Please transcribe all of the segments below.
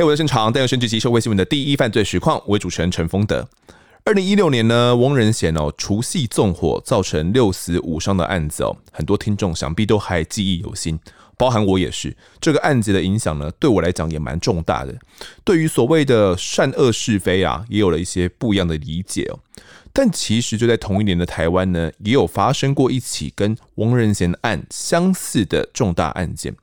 嘿，我的现场，带有选举及社会新闻的第一犯罪实况，我为主持人陈丰德。二零一六年呢，翁仁贤哦，除夕纵火造成六死五伤的案子哦，很多听众想必都还记忆犹新，包含我也是。这个案子的影响呢，对我来讲也蛮重大的。对于所谓的善恶是非啊，也有了一些不一样的理解哦。但其实就在同一年的台湾呢，也有发生过一起跟翁仁贤案相似的重大案件。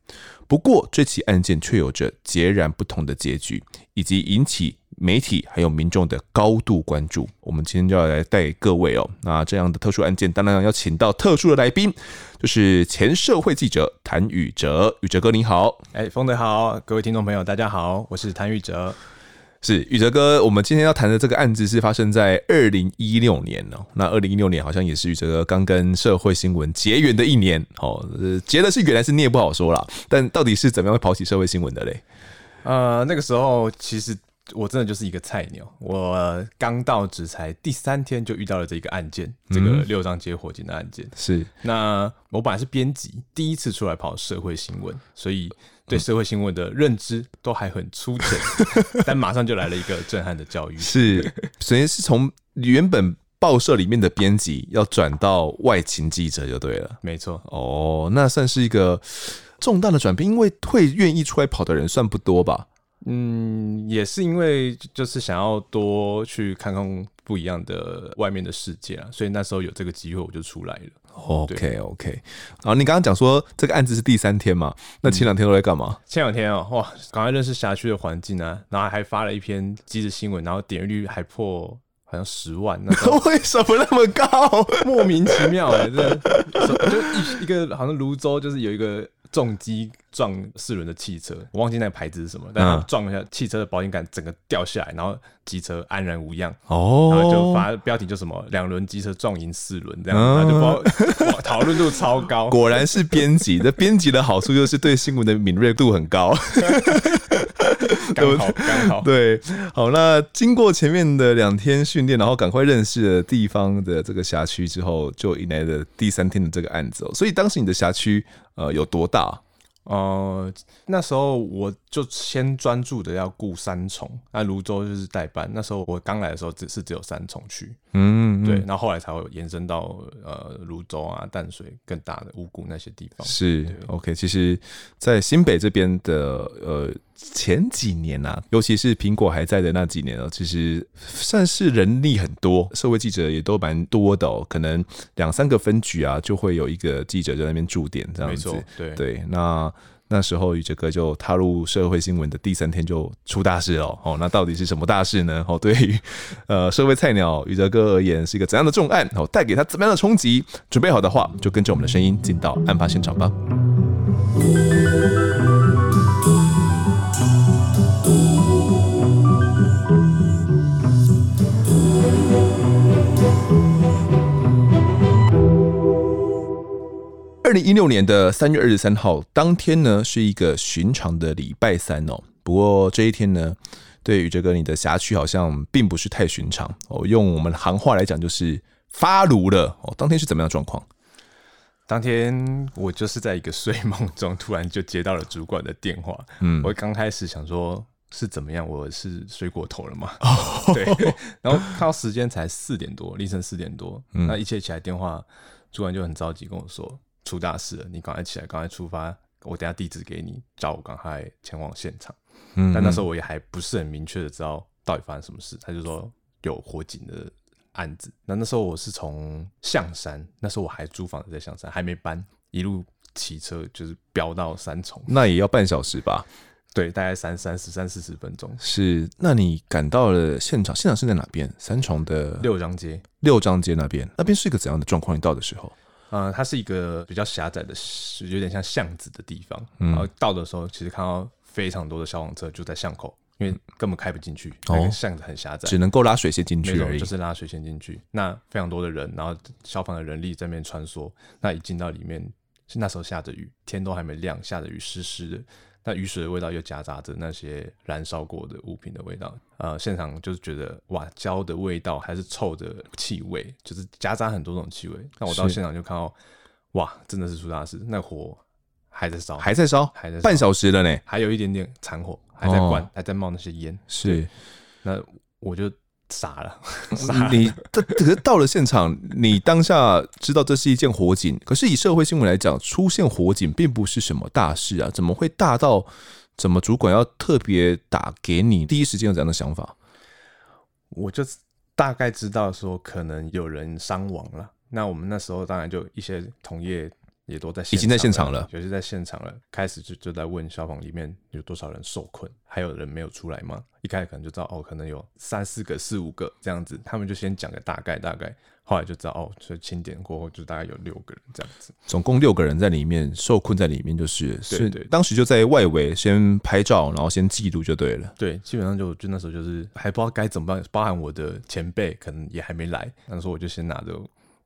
不过这起案件却有着截然不同的结局，以及引起媒体还有民众的高度关注。我们今天就要来带各位哦，那这样的特殊案件，当然要请到特殊的来宾，就是前社会记者谭宇哲。宇哲哥你好，哎，丰德好，各位听众朋友大家好，我是谭宇哲。是宇哲哥，我们今天要谈的这个案子是发生在二零一六年哦。那二零一六年好像也是宇哲哥刚跟社会新闻结缘的一年哦。结的是缘还是孽不好说啦。但到底是怎么样会跑起社会新闻的嘞？呃，那个时候其实我真的就是一个菜鸟，我刚到职才第三天就遇到了这个案件，这个六张街火警的案件。嗯、是，那我本来是编辑，第一次出来跑社会新闻，所以。对社会新闻的认知都还很粗浅，但马上就来了一个震撼的教育。是，首先是从原本报社里面的编辑要转到外勤记者就对了。没错，哦，那算是一个重大的转变，因为会愿意出来跑的人算不多吧？嗯，也是因为就是想要多去看看不一样的外面的世界啊，所以那时候有这个机会我就出来了。OK OK，然后你刚刚讲说这个案子是第三天嘛？那前两天都在干嘛？嗯、前两天哦，哇，赶快认识辖区的环境啊，然后还发了一篇即时新闻，然后点击率还破好像十万，那 为什么那么高？莫名其妙哎，这就一一个好像泸州就是有一个。重机撞四轮的汽车，我忘记那个牌子是什么，但他撞一下汽车的保险杆，整个掉下来，然后机车安然无恙。哦，然后就发标题就什么“两轮机车撞赢四轮”这样，他就报讨论度超高。果然是编辑，这编辑的好处就是对新闻的敏锐度很高。刚好 刚好对，好，那经过前面的两天训练，然后赶快认识了地方的这个辖区之后，就迎来了第三天的这个案子哦。所以当时你的辖区呃有多大？呃，那时候我就先专注的要顾三重，那泸州就是代办。那时候我刚来的时候只是只有三重区，嗯，嗯，对，那后后来才会延伸到呃泸州啊、淡水更大的五股那些地方。是，OK。其实，在新北这边的呃前几年啊，尤其是苹果还在的那几年啊，其实算是人力很多，社会记者也都蛮多的哦。可能两三个分局啊，就会有一个记者在那边驻点这样子。对对，那。那时候宇哲哥就踏入社会新闻的第三天就出大事了哦，那到底是什么大事呢？哦，对于呃社会菜鸟宇哲哥而言是一个怎样的重案？哦，带给他怎么样的冲击？准备好的话，就跟着我们的声音进到案发现场吧。二零一六年的三月二十三号当天呢，是一个寻常的礼拜三哦。不过这一天呢，对宇哲哥你的辖区好像并不是太寻常哦。用我们行话来讲，就是发炉了哦。当天是怎么样的状况？当天我就是在一个睡梦中，突然就接到了主管的电话。嗯，我刚开始想说是怎么样，我是睡过头了吗？哦，对。然后看到时间才四点多，凌晨四点多。嗯，那一接起来电话，主管就很着急跟我说。出大事了！你赶快起来，赶快出发！我等下地址给你，叫我赶快前往现场。嗯，但那时候我也还不是很明确的知道到底发生什么事。他就说有火警的案子。那那时候我是从象山，那时候我还租房子在象山，还没搬，一路骑车就是飙到三重，那也要半小时吧？对，大概三三十三四十分钟。是，那你赶到了现场，现场是在哪边？三重的六张街，六张街那边，那边是一个怎样的状况？你到的时候？呃，它是一个比较狭窄的，有点像巷子的地方。然后到的时候，其实看到非常多的消防车就在巷口，因为根本开不进去，那个巷子很狭窄，只能够拉水线进去而已。就是拉水线进去。那非常多的人，然后消防的人力在那边穿梭。那一进到里面，是那时候下着雨，天都还没亮，下着雨，湿湿的。那雨水的味道又夹杂着那些燃烧过的物品的味道，呃，现场就是觉得哇，焦的味道还是臭的气味，就是夹杂很多种气味。那我到现场就看到，哇，真的是出大事，那火还在烧，还在烧，还在烧半小时了呢，还有一点点残火，还在关，哦还在冒那些烟。是。那我就 傻了，你这可是到了现场，你当下知道这是一件火警，可是以社会新闻来讲，出现火警并不是什么大事啊，怎么会大到怎么主管要特别打给你？第一时间有这样的想法？我就大概知道说可能有人伤亡了。那我们那时候当然就一些同业。也都在已经在现场了，有些在现场了。开始就就在问消防里面有多少人受困，还有人没有出来吗？一开始可能就知道哦，可能有三四个、四五个这样子。他们就先讲个大概，大概后来就知道哦，所以清点过后就大概有六个人这样子。总共六个人在里面受困在里面，就是对对，对，当时就在外围先拍照，然后先记录就对了。对，基本上就就那时候就是还不知道该怎么办，包含我的前辈可能也还没来，那时候我就先拿着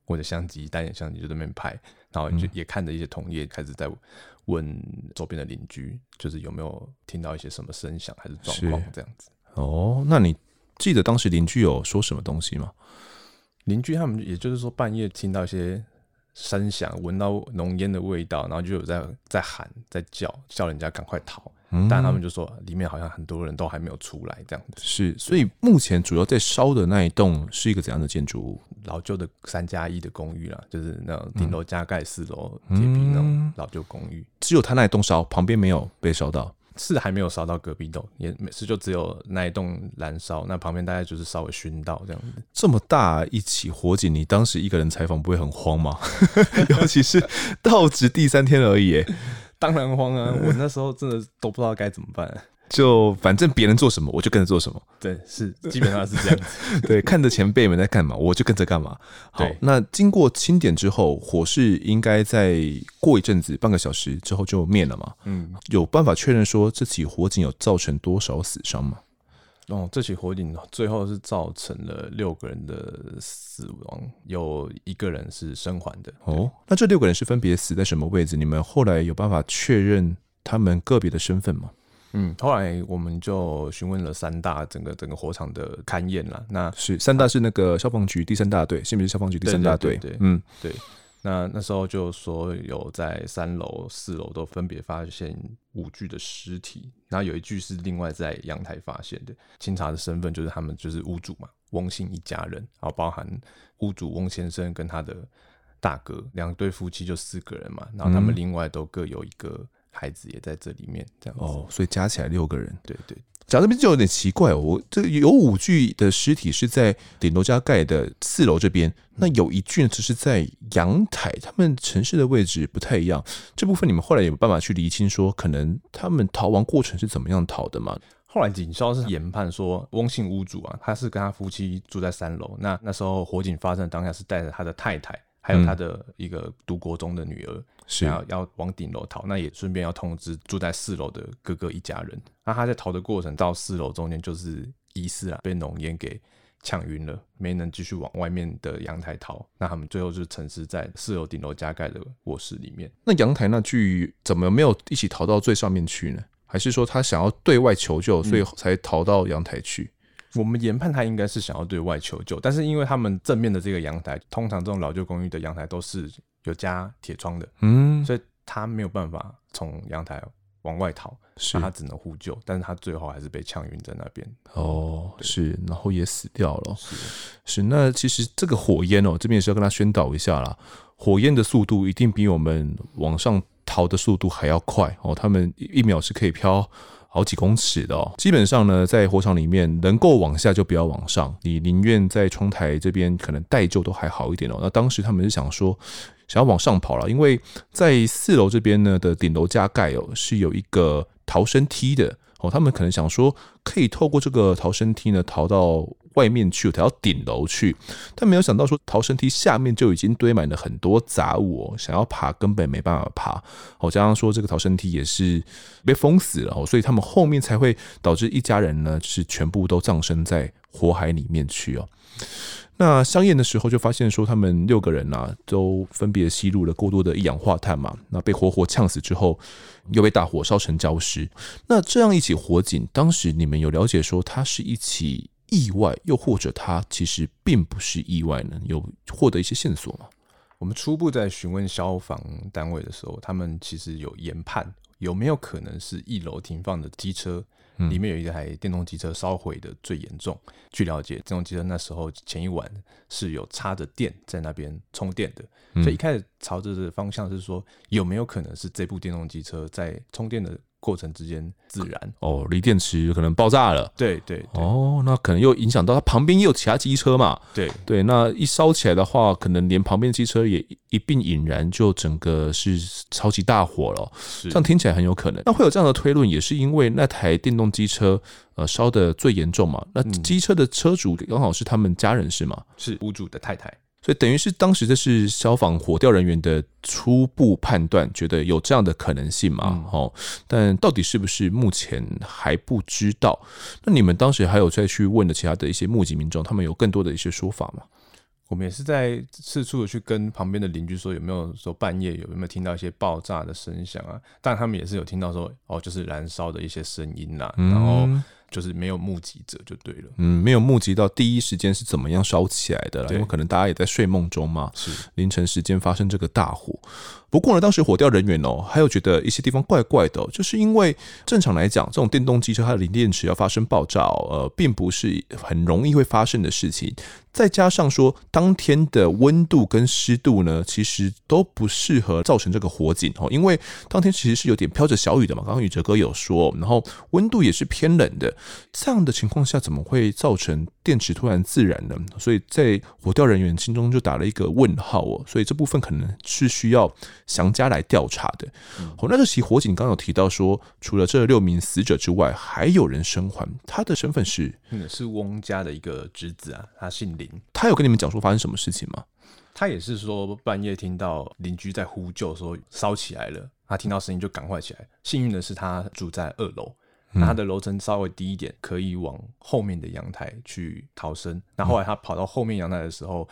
我的相机，单眼相机就在那边拍。然后就也看着一些同业开始在问周边的邻居，就是有没有听到一些什么声响还是状况这样子。哦，那你记得当时邻居有说什么东西吗？邻居他们也就是说半夜听到一些声响，闻到浓烟的味道，然后就有在在喊在叫，叫人家赶快逃。但他们就说里面好像很多人都还没有出来，这样子。是，所以目前主要在烧的那一栋是一个怎样的建筑物？老旧的三加一的公寓啦，就是那种顶楼加盖四楼铁皮那种老旧公寓。只有他那一栋烧，旁边没有被烧到，是还没有烧到隔壁栋，也每次就只有那一栋燃烧，那旁边大概就是稍微熏到这样子。这么大一起火警，你当时一个人采访不会很慌吗？尤其是到职第三天而已。当然慌啊！我那时候真的都不知道该怎么办，就反正别人做什么，我就跟着做什么。对，是基本上是这样子。对，看着前辈们在干嘛，我就跟着干嘛。好，那经过清点之后，火势应该在过一阵子，半个小时之后就灭了嘛？嗯，有办法确认说这起火警有造成多少死伤吗？哦，这起火警最后是造成了六个人的死亡，有一个人是生还的。哦，那这六个人是分别死在什么位置？你们后来有办法确认他们个别的身份吗？嗯，后来我们就询问了三大整个整个火场的勘验了。那是三大是那个消防局第三大队，新北市消防局第三大队。对，嗯，对。那那时候就说有在三楼、四楼都分别发现五具的尸体，然后有一具是另外在阳台发现的。清查的身份就是他们就是屋主嘛，翁姓一家人，然后包含屋主翁先生跟他的大哥两对夫妻就四个人嘛，然后他们另外都各有一个孩子也在这里面，这样子。哦，所以加起来六个人。对对。讲这边就有点奇怪哦，我这有五具的尸体是在顶楼加盖的四楼这边，那有一具呢只是在阳台，他们城市的位置不太一样。这部分你们后来有办法去厘清，说可能他们逃亡过程是怎么样逃的吗？后来警消是研判说，翁姓屋主啊，他是跟他夫妻住在三楼，那那时候火警发生当下是带着他的太太。还有他的一个读国中的女儿，是要要往顶楼逃，那也顺便要通知住在四楼的哥哥一家人。那他在逃的过程到四楼中间，就是疑似啊被浓烟给呛晕了，没能继续往外面的阳台逃。那他们最后就沉尸在四楼顶楼加盖的卧室里面。那阳台那具怎么没有一起逃到最上面去呢？还是说他想要对外求救，所以才逃到阳台去？嗯我们研判他应该是想要对外求救，但是因为他们正面的这个阳台，通常这种老旧公寓的阳台都是有加铁窗的，嗯，所以他没有办法从阳台往外逃，是，他只能呼救，但是他最后还是被呛晕在那边。哦，是，然后也死掉了。是，是，那其实这个火焰哦，这边也是要跟他宣导一下啦，火焰的速度一定比我们往上逃的速度还要快哦，他们一秒是可以飘。好几公尺的哦，基本上呢，在火场里面能够往下就不要往上，你宁愿在窗台这边可能待救都还好一点哦。那当时他们是想说，想要往上跑了，因为在四楼这边呢的顶楼加盖哦是有一个逃生梯的哦，他们可能想说可以透过这个逃生梯呢逃到。外面去，逃到顶楼去，但没有想到说逃生梯下面就已经堆满了很多杂物哦，想要爬根本没办法爬。好，加上说这个逃生梯也是被封死了哦，所以他们后面才会导致一家人呢是全部都葬身在火海里面去哦。那相验的时候就发现说他们六个人呐都分别吸入了过多的一氧化碳嘛，那被活活呛死之后又被大火烧成焦尸。那这样一起火警，当时你们有了解说它是一起？意外，又或者他其实并不是意外呢？有获得一些线索吗？我们初步在询问消防单位的时候，他们其实有研判有没有可能是一楼停放的机车里面有一台电动机车烧毁的最严重。据了解，电动机车那时候前一晚是有插着电在那边充电的，所以一开始朝着的方向是说有没有可能是这部电动机车在充电的。过程之间自燃哦，锂电池可能爆炸了。对对，对哦，那可能又影响到它旁边也有其他机车嘛。对对，那一烧起来的话，可能连旁边机车也一并引燃，就整个是超级大火了。是这样听起来很有可能。那会有这样的推论，也是因为那台电动机车呃烧得最严重嘛。那机车的车主刚好是他们家人是吗？是屋主的太太。所以等于是当时这是消防火调人员的初步判断，觉得有这样的可能性嘛？哦，但到底是不是目前还不知道。那你们当时还有再去问的其他的一些目击民众，他们有更多的一些说法吗？我们也是在四处的去跟旁边的邻居说，有没有说半夜有没有听到一些爆炸的声响啊？但他们也是有听到说，哦，就是燃烧的一些声音呐，然后。就是没有目击者就对了，嗯，没有目击到第一时间是怎么样烧起来的，因为可能大家也在睡梦中嘛，是凌晨时间发生这个大火。不过呢，当时火调人员哦，还有觉得一些地方怪怪的，就是因为正常来讲，这种电动机车它的锂电池要发生爆炸，呃，并不是很容易会发生的事情。再加上说，当天的温度跟湿度呢，其实都不适合造成这个火警哦，因为当天其实是有点飘着小雨的嘛。刚刚宇哲哥有说，然后温度也是偏冷的，这样的情况下，怎么会造成电池突然自燃了？所以在火调人员心中就打了一个问号哦。所以这部分可能是需要。详加来调查的。哦，那这起火警刚刚有提到说，除了这六名死者之外，还有人生还。他的身份是，嗯，是翁家的一个侄子啊，他姓林。他有跟你们讲说发生什么事情吗？他也是说半夜听到邻居在呼救，说烧起来了，他听到声音就赶快起来。幸运的是，他住在二楼，那他的楼层稍微低一点，可以往后面的阳台去逃生。那后来他跑到后面阳台的时候。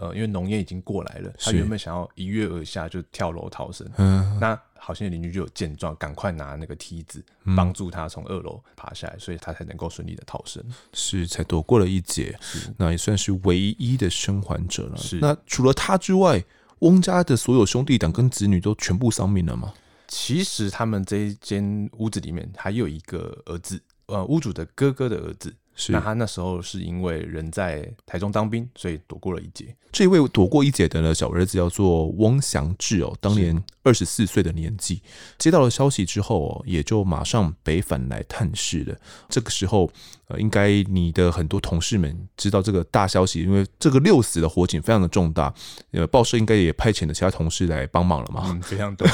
呃，因为浓烟已经过来了，他原本想要一跃而下就跳楼逃生。嗯，那好心的邻居就有见状，赶快拿那个梯子帮助他从二楼爬下来，所以他才能够顺利的逃生，是才躲过了一劫。那也算是唯一的生还者了。是，那除了他之外，翁家的所有兄弟党跟子女都全部丧命了吗？其实他们这一间屋子里面还有一个儿子，呃，屋主的哥哥的儿子。是那他那时候是因为人在台中当兵，所以躲过了一劫。这位躲过一劫的呢，小儿子叫做翁祥志哦，当年二十四岁的年纪。接到了消息之后哦，也就马上北返来探视了。这个时候，呃，应该你的很多同事们知道这个大消息，因为这个六死的火警非常的重大，呃，报社应该也派遣了其他同事来帮忙了嘛。嗯，非常多，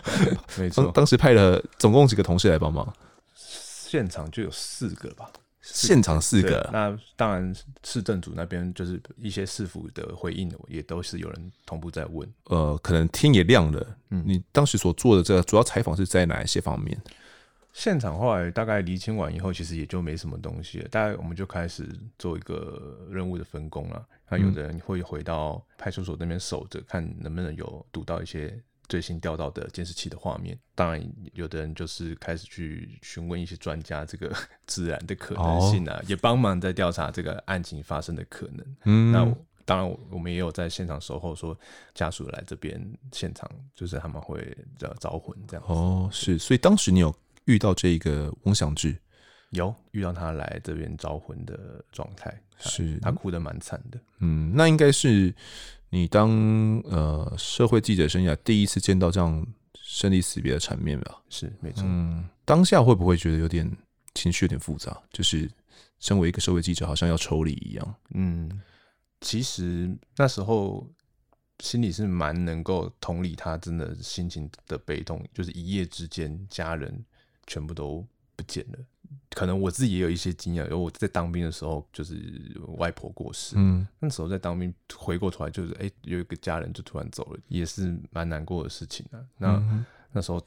没错。当时派了总共几个同事来帮忙？现场就有四个吧。现场四个，那当然市政组那边就是一些市府的回应，也都是有人同步在问。呃，可能天也亮了。嗯，你当时所做的这个主要采访是在哪一些方面？现场后来大概厘清完以后，其实也就没什么东西了。大概我们就开始做一个任务的分工了。那有的人会回到派出所那边守着，看能不能有堵到一些。最新调到的监视器的画面，当然有的人就是开始去询问一些专家，这个 自然的可能性啊，哦、也帮忙在调查这个案情发生的可能。嗯，那当然我们也有在现场守候，说家属来这边现场，就是他们会找招魂这样。哦，是，所以当时你有遇到这个翁祥志，有遇到他来这边招魂的状态，是他哭得蛮惨的。嗯，那应该是。你当呃社会记者生涯第一次见到这样生离死别的场面吧？是没错。嗯，当下会不会觉得有点情绪有点复杂？就是身为一个社会记者，好像要抽离一样。嗯，其实那时候心里是蛮能够同理他真的心情的悲痛，就是一夜之间家人全部都不见了。可能我自己也有一些经验，因为我在当兵的时候，就是外婆过世，嗯，那时候在当兵回过头来，就是哎、欸，有一个家人就突然走了，也是蛮难过的事情啊。那、嗯、那时候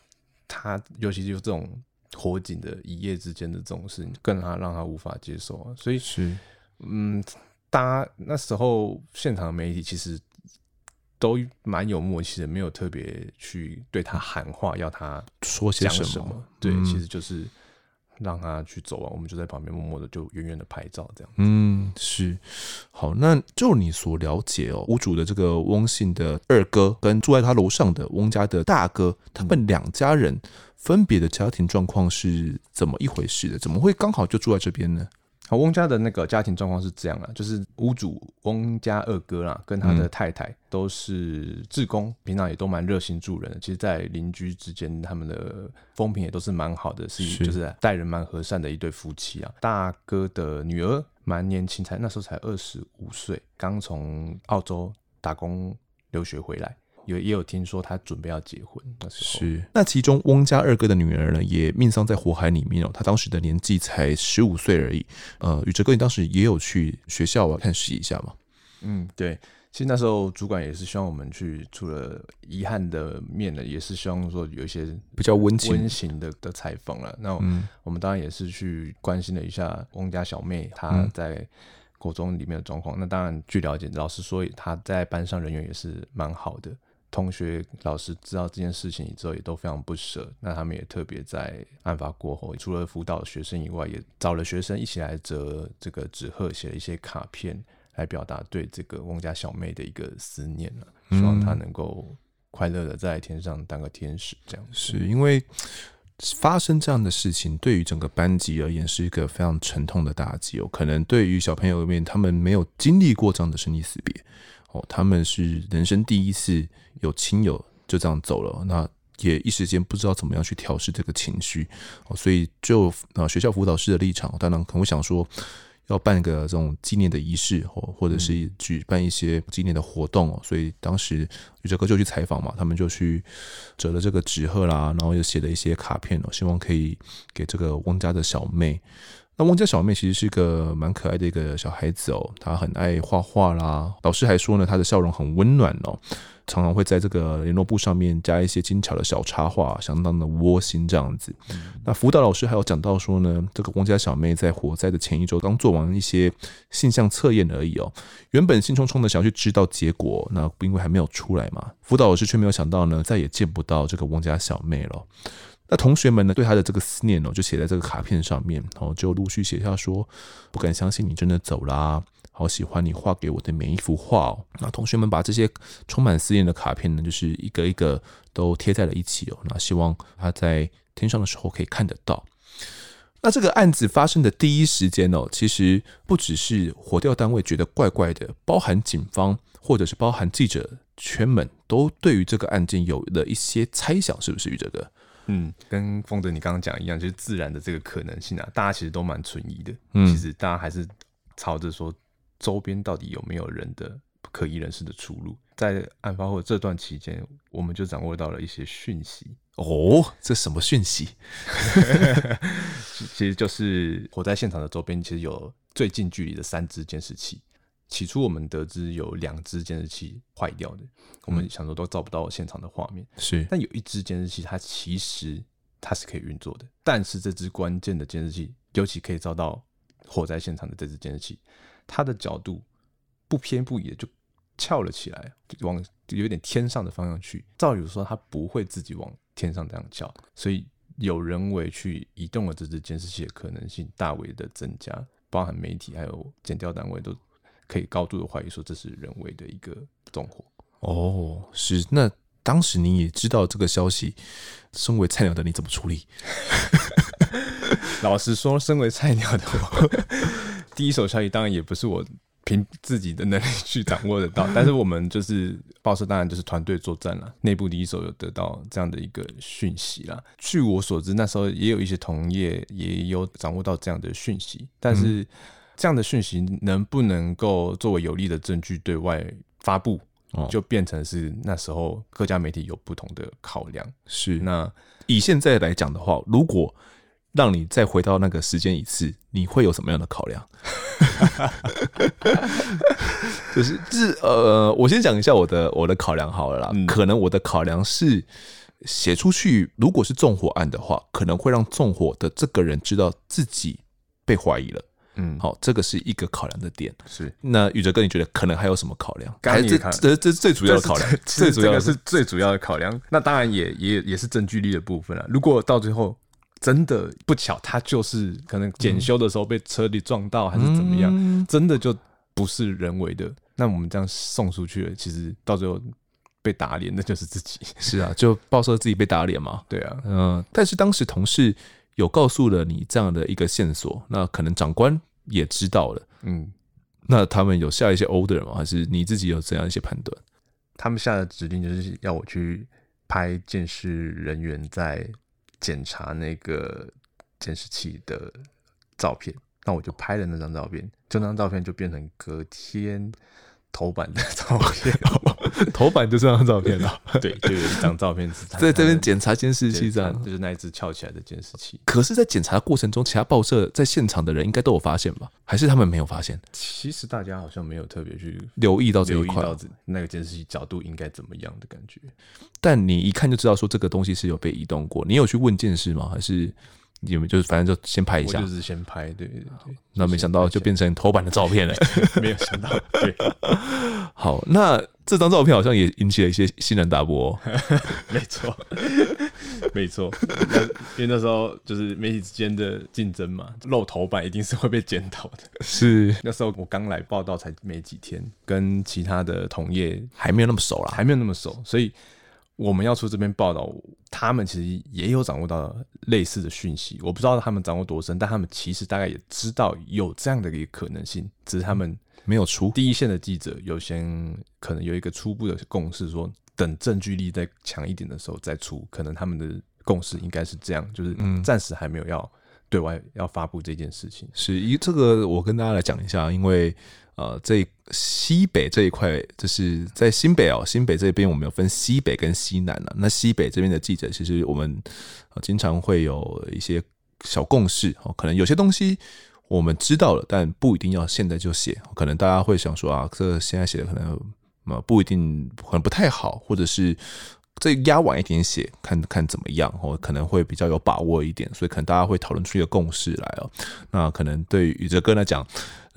他，尤其就是这种火警的一夜之间的这种事情，更让他让他无法接受啊。所以是，嗯，大家那时候现场的媒体其实都蛮有默契的，没有特别去对他喊话，要他说些什么。对，嗯、其实就是。让他去走啊，我们就在旁边默默的就远远的拍照这样。嗯，是。好，那就你所了解哦，屋主的这个翁姓的二哥跟住在他楼上的翁家的大哥，他们两家人分别的家庭状况是怎么一回事的？怎么会刚好就住在这边呢？好，翁家的那个家庭状况是这样啊，就是屋主翁家二哥啦，跟他的太太都是志工，平常也都蛮热心助人的。其实，在邻居之间，他们的风评也都是蛮好的，是就是待人蛮和善的一对夫妻啊。大哥的女儿蛮年轻，才那时候才二十五岁，刚从澳洲打工留学回来。有也有听说他准备要结婚，那时候是。那其中翁家二哥的女儿呢，也命丧在火海里面哦。他当时的年纪才十五岁而已。呃，宇哲哥，你当时也有去学校啊看视一下吗？嗯，对。其实那时候主管也是希望我们去，除了遗憾的面呢，也是希望说有一些比较温情的的采访了。那我们当然也是去关心了一下翁家小妹她在国中里面的状况。那当然据了解，老师说她在班上人缘也是蛮好的。同学、老师知道这件事情之后，也都非常不舍。那他们也特别在案发过后，除了辅导学生以外，也找了学生一起来折这个纸鹤，写了一些卡片，来表达对这个翁家小妹的一个思念，希望她能够快乐的在天上当个天使。这样是因为发生这样的事情，对于整个班级而言是一个非常沉痛的打击哦。可能对于小朋友里面，他们没有经历过这样的生离死别。哦，他们是人生第一次有亲友就这样走了，那也一时间不知道怎么样去调试这个情绪，哦，所以就啊学校辅导师的立场，当然可能会想说要办个这种纪念的仪式，或或者是举办一些纪念的活动哦，所以当时宇哲哥就去采访嘛，他们就去折了这个纸鹤啦，然后又写了一些卡片哦，希望可以给这个翁家的小妹。那汪家小妹其实是一个蛮可爱的一个小孩子哦，她很爱画画啦。老师还说呢，她的笑容很温暖哦，常常会在这个联络簿上面加一些精巧的小插画，相当的窝心这样子。那辅导老师还有讲到说呢，这个汪家小妹在火灾的前一周刚做完一些性向测验而已哦，原本兴冲冲的想要去知道结果，那因为还没有出来嘛，辅导老师却没有想到呢，再也见不到这个汪家小妹了。那同学们呢，对他的这个思念哦，就写在这个卡片上面，然后就陆续写下说：“不敢相信你真的走啦，好喜欢你画给我的每一幅画哦。”那同学们把这些充满思念的卡片呢，就是一个一个都贴在了一起哦。那希望他在天上的时候可以看得到。那这个案子发生的第一时间哦，其实不只是火调单位觉得怪怪的，包含警方或者是包含记者圈们都对于这个案件有了一些猜想，是不是于哲哥？嗯，跟风德你刚刚讲一样，就是自然的这个可能性啊，大家其实都蛮存疑的。嗯，其实大家还是朝着说周边到底有没有人的可疑人士的出路。在案发后这段期间，我们就掌握到了一些讯息。哦，这什么讯息？其实就是火灾现场的周边，其实有最近距离的三支监视器。起初我们得知有两支监视器坏掉的，我们想说都照不到现场的画面。是，但有一支监视器，它其实它是可以运作的。但是这只关键的监视器，尤其可以照到火灾现场的这只监视器，它的角度不偏不倚的就翘了起来，往有点天上的方向去。照理说，它不会自己往天上这样翘，所以有人为去移动了这只监视器的可能性大为的增加，包含媒体还有检调单位都。可以高度的怀疑说，这是人为的一个纵火。哦，是。那当时你也知道这个消息，身为菜鸟的你怎么处理？老实说，身为菜鸟的我，第一手消息当然也不是我凭自己的能力去掌握得到。但是我们就是报社，当然就是团队作战了。内部第一手有得到这样的一个讯息啦。据我所知，那时候也有一些同业也有掌握到这样的讯息，但是。嗯这样的讯息能不能够作为有力的证据对外发布，就变成是那时候各家媒体有不同的考量。是，那以现在来讲的话，如果让你再回到那个时间一次，你会有什么样的考量？就是，是呃，我先讲一下我的我的考量好了啦。嗯、可能我的考量是写出去，如果是纵火案的话，可能会让纵火的这个人知道自己被怀疑了。嗯，好，这个是一个考量的点。是，那宇哲哥，你觉得可能还有什么考量？还是这这这是最主要的考量，最主要的是最主要的考量。那当然也也也是证据力的部分了。如果到最后真的不巧，他就是可能检修的时候被车里撞到，还是怎么样，嗯、真的就不是人为的。那我们这样送出去了，其实到最后被打脸的就是自己。是啊，就报社自己被打脸嘛。对啊，嗯。但是当时同事有告诉了你这样的一个线索，那可能长官也知道了。嗯。那他们有下一些 order 吗？还是你自己有怎样一些判断？他们下的指令就是要我去拍监视人员在检查那个监视器的照片，那我就拍了那张照片，这张照片就变成隔天。头版的照片，头版就这张照片了。对，就有一张照片是 在这边检查监视器这样，就是那一只翘起来的监视器。可是，在检查过程中，其他报社在现场的人应该都有发现吧？还是他们没有发现？其实大家好像没有特别去留意到这一块，那个监视器角度应该怎么样的感觉。但你一看就知道，说这个东西是有被移动过。你有去问监视吗？还是？你们就是反正就先拍一下，就是先拍，对对对。那没想到就变成头版的照片了，没有想到。对，好，那这张照片好像也引起了一些新人大波。没错，没错。因为那时候就是媒体之间的竞争嘛，露头版一定是会被检讨的。是，那时候我刚来报道才没几天，跟其他的同业还没有那么熟啦，还没有那么熟，所以。我们要出这篇报道，他们其实也有掌握到类似的讯息，我不知道他们掌握多深，但他们其实大概也知道有这样的一个可能性，只是他们没有出。第一线的记者有先可能有一个初步的共识，说等证据力再强一点的时候再出，可能他们的共识应该是这样，就是暂时还没有要对外要发布这件事情。是，一这个我跟大家来讲一下，因为。呃，这西北这一块，就是在新北哦，新北这边我们有分西北跟西南了。那西北这边的记者，其实我们经常会有一些小共识哦，可能有些东西我们知道了，但不一定要现在就写。可能大家会想说啊，这现在写的可能呃不一定，可能不太好，或者是。再压晚一点写，看看怎么样哦，可能会比较有把握一点，所以可能大家会讨论出一个共识来哦。那可能对于宇哲哥来讲，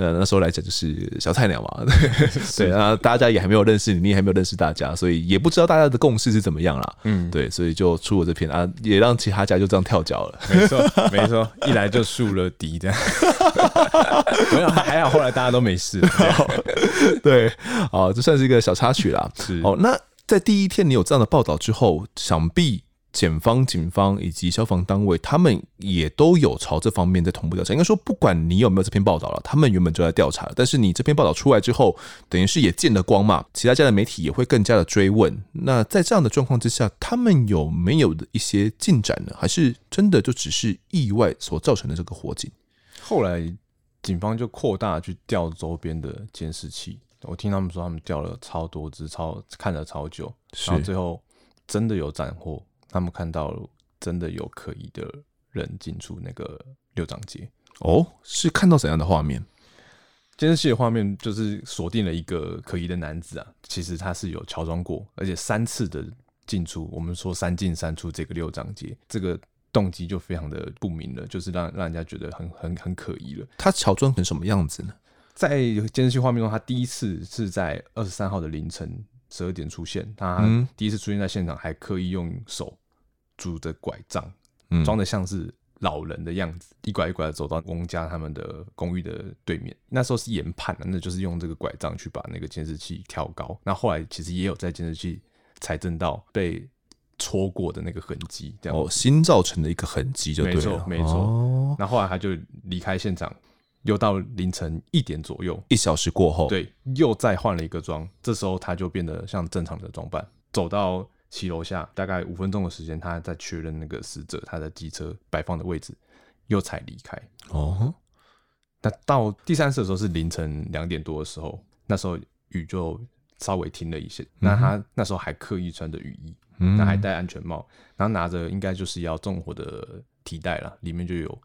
呃，那时候来讲就是小菜鸟嘛，对，然后大家也还没有认识你，你也还没有认识大家，所以也不知道大家的共识是怎么样啦。嗯，对，所以就出了这篇啊，也让其他家就这样跳脚了。没错，没错，一来就树了敌这样。没有，还好后来大家都没事。对，哦，这算是一个小插曲啦。是哦，那。在第一天你有这样的报道之后，想必检方、警方以及消防单位，他们也都有朝这方面在同步调查。应该说，不管你有没有这篇报道了，他们原本就在调查。但是你这篇报道出来之后，等于是也见了光嘛，其他家的媒体也会更加的追问。那在这样的状况之下，他们有没有的一些进展呢？还是真的就只是意外所造成的这个火警？后来警方就扩大去调周边的监视器。我听他们说，他们调了超多只，超看了超久，然后最后真的有斩获。他们看到真的有可疑的人进出那个六张街。哦，是看到怎样的画面？监视器的画面就是锁定了一个可疑的男子啊。其实他是有乔装过，而且三次的进出。我们说三进三出这个六张街，这个动机就非常的不明了，就是让让人家觉得很很很可疑了。他乔装成什么样子呢？在监视器画面中，他第一次是在二十三号的凌晨十二点出现。他第一次出现在现场，还刻意用手拄着拐杖，装的像是老人的样子，一拐一拐的走到翁家他们的公寓的对面。那时候是研判的，那就是用这个拐杖去把那个监视器调高。那后来其实也有在监视器采证到被戳过的那个痕迹，这样哦，新造成的一个痕迹就对了，没错，没错。哦、那后来他就离开现场。又到凌晨一点左右，一小时过后，对，又再换了一个妆。这时候他就变得像正常的装扮，走到骑楼下，大概五分钟的时间，他在确认那个死者他的机车摆放的位置，又才离开。哦，那到第三次的时候是凌晨两点多的时候，那时候雨就稍微停了一些。那他那时候还刻意穿着雨衣，嗯，那还戴安全帽，然后拿着应该就是要纵火的提袋了，里面就有。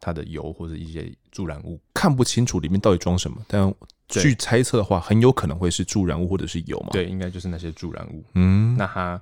它的油或者一些助燃物，看不清楚里面到底装什么，但据猜测的话，很有可能会是助燃物或者是油嘛？对，应该就是那些助燃物。嗯，那他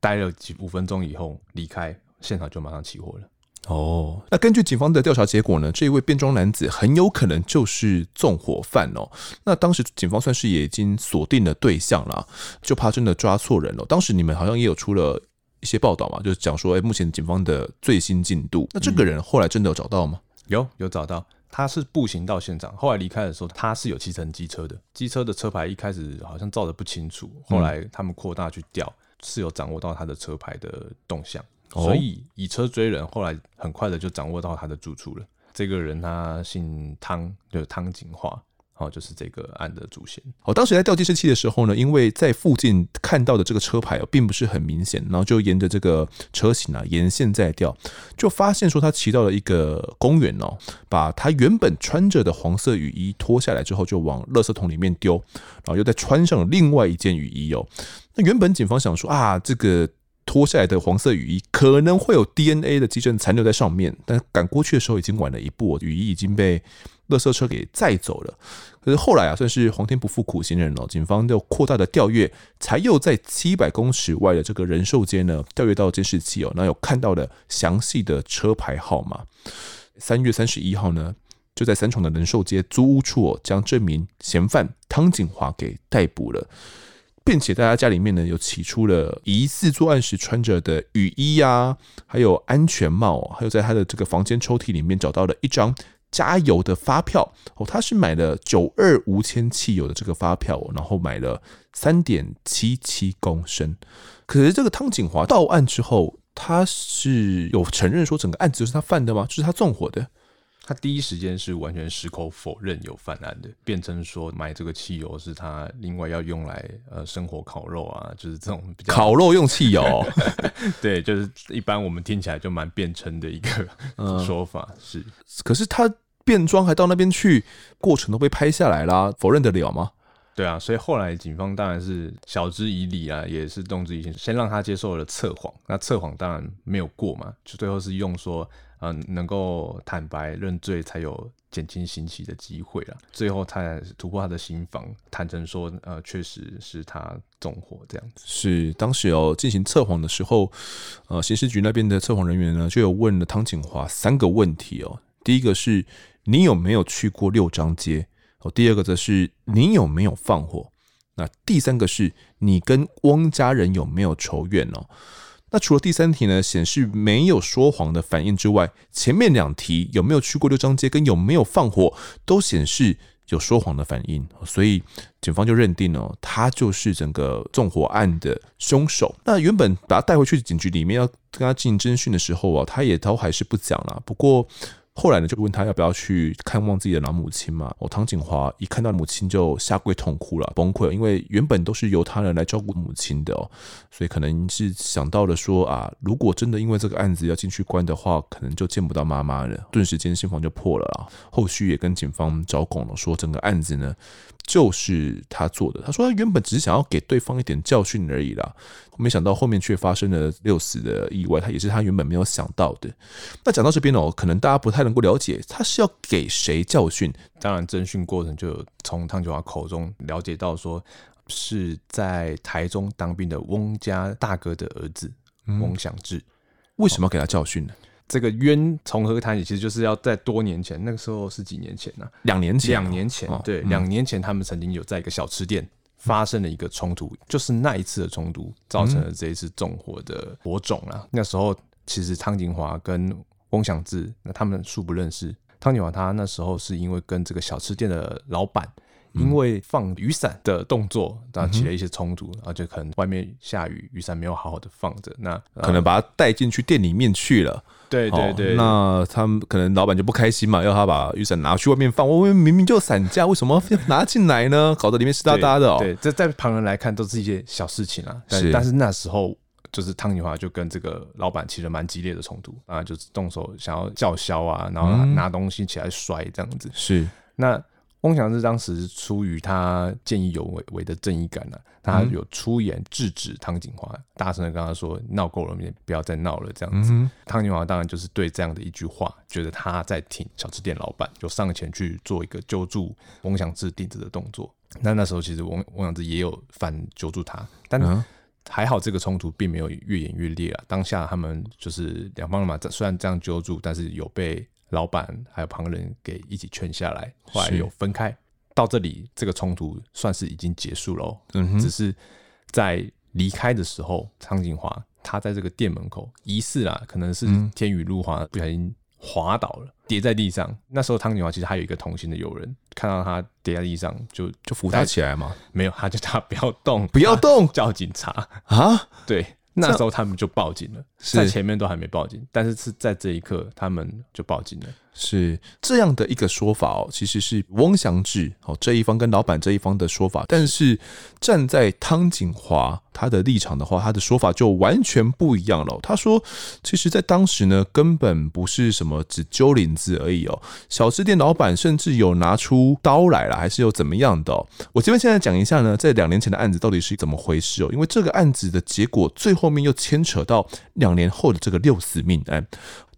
待了几五分钟以后离开现场，就马上起火了。哦，那根据警方的调查结果呢，这一位变装男子很有可能就是纵火犯哦。那当时警方算是也已经锁定了对象了，就怕真的抓错人了。当时你们好像也有出了。一些报道嘛，就是讲说，哎，目前警方的最新进度。那这个人后来真的有找到吗？有，有找到。他是步行到现场，后来离开的时候，他是有骑乘机车的。机车的车牌一开始好像照的不清楚，后来他们扩大去调，是有掌握到他的车牌的动向，所以以车追人，后来很快的就掌握到他的住处了。这个人他姓汤，就是汤景华。哦，就是这个案的主线。哦，当时在调监视器的时候呢，因为在附近看到的这个车牌哦，并不是很明显，然后就沿着这个车型啊沿线在调，就发现说他骑到了一个公园哦，把他原本穿着的黄色雨衣脱下来之后，就往垃圾桶里面丢，然后又再穿上了另外一件雨衣哦。那原本警方想说啊，这个脱下来的黄色雨衣可能会有 DNA 的基证残留在上面，但赶过去的时候已经晚了一步，雨衣已经被。垃圾车给载走了，可是后来啊，算是皇天不负苦心人了。警方又扩大的调阅，才又在七百公尺外的这个人寿街呢，调阅到监视器哦，那有看到了详细的车牌号码。三月三十一号呢，就在三重的人寿街租屋处哦，将这名嫌犯汤景华给逮捕了，并且在他家里面呢，又起出了疑似作案时穿着的雨衣啊，还有安全帽，还有在他的这个房间抽屉里面找到了一张。加油的发票哦，他是买了九二无铅汽油的这个发票，然后买了三点七七公升。可是这个汤景华到案之后，他是有承认说整个案子就是他犯的吗？就是他纵火的？他第一时间是完全矢口否认有犯案的，辩称说买这个汽油是他另外要用来呃生火烤肉啊，就是这种比较烤肉用汽油，对，就是一般我们听起来就蛮辩称的一个说法、嗯、是。可是他变装还到那边去，过程都被拍下来啦，否认得了吗？对啊，所以后来警方当然是晓之以理啊，也是动之以情，先让他接受了测谎，那测谎当然没有过嘛，就最后是用说。嗯，能够坦白认罪，才有减轻刑期的机会了。最后，他突破他的心防，坦诚说，呃，确实是他纵火这样子。是当时哦，进行测谎的时候，呃，刑事局那边的测谎人员呢，就有问了汤景华三个问题哦。第一个是你有没有去过六张街？哦，第二个则是你有没有放火？那第三个是你跟翁家人有没有仇怨哦？那除了第三题呢，显示没有说谎的反应之外，前面两题有没有去过六张街跟有没有放火，都显示有说谎的反应，所以警方就认定哦他就是整个纵火案的凶手。那原本把他带回去警局里面要跟他进行侦讯的时候啊，他也都还是不讲了。不过。后来呢，就问他要不要去看望自己的老母亲嘛？哦，唐景华一看到母亲就下跪痛哭了，崩溃了，因为原本都是由他人来照顾母亲的哦，所以可能是想到了说啊，如果真的因为这个案子要进去关的话，可能就见不到妈妈了，顿时间心防就破了啊。后续也跟警方招供了，说整个案子呢就是他做的。他说他原本只是想要给对方一点教训而已啦。没想到后面却发生了六死的意外，他也是他原本没有想到的。那讲到这边哦，可能大家不太能够了解，他是要给谁教训？当然，侦讯过程就有从汤九华口中了解到，说是在台中当兵的翁家大哥的儿子翁祥志。为什么要给他教训呢？这个冤从何谈起？其实就是要在多年前，那个时候是几年前呢？两年前，两年前，对，两年前他们曾经有在一个小吃店。发生了一个冲突，就是那一次的冲突造成了这一次纵火的火种啊。嗯、那时候其实汤景华跟翁祥志，那他们素不认识。汤景华他那时候是因为跟这个小吃店的老板，因为放雨伞的动作，然后起了一些冲突，然后就可能外面下雨，雨伞没有好好的放着，那可能把他带进去店里面去了。对对对，那他们可能老板就不开心嘛，要他把雨伞拿去外面放。我明明就散架，为什么要拿进来呢？搞得里面湿哒哒的哦。对，这在旁人来看都是一些小事情啊。是，但是那时候就是汤尼华就跟这个老板起了蛮激烈的冲突啊，就是动手想要叫嚣啊，然后拿东西起来摔这样子。是，那。翁祥志当时出于他见义勇为的正义感呢、啊，他有出言制止汤景华，大声的跟他说：“闹够了，你不要再闹了。”这样子，汤景华当然就是对这样的一句话，觉得他在挺小吃店老板，就上前去做一个揪住翁祥志顶子的动作。那那时候其实翁翁祥志也有反揪住他，但还好这个冲突并没有越演越烈啊。当下他们就是两方人嘛，虽然这样揪住，但是有被。老板还有旁人给一起劝下来，后来有分开。到这里，这个冲突算是已经结束了。嗯哼，只是在离开的时候，汤景华他在这个店门口，疑似啊，可能是天雨路滑，不小心滑倒了，跌在地上。那时候汤景华其实还有一个同行的友人，看到他跌在地上，就就扶他起来嘛。没有，他就叫他不要动，不要动，叫警察啊。对，那时候他们就报警了，在前面都还没报警，但是是在这一刻他们就报警了。是这样的一个说法哦，其实是翁祥志哦这一方跟老板这一方的说法，但是站在汤景华他的立场的话，他的说法就完全不一样了。他说，其实，在当时呢，根本不是什么只揪领子而已哦，小吃店老板甚至有拿出刀来了，还是有怎么样的。我这边现在讲一下呢，在两年前的案子到底是怎么回事哦，因为这个案子的结果最后面又牵扯到两年后的这个六死命案。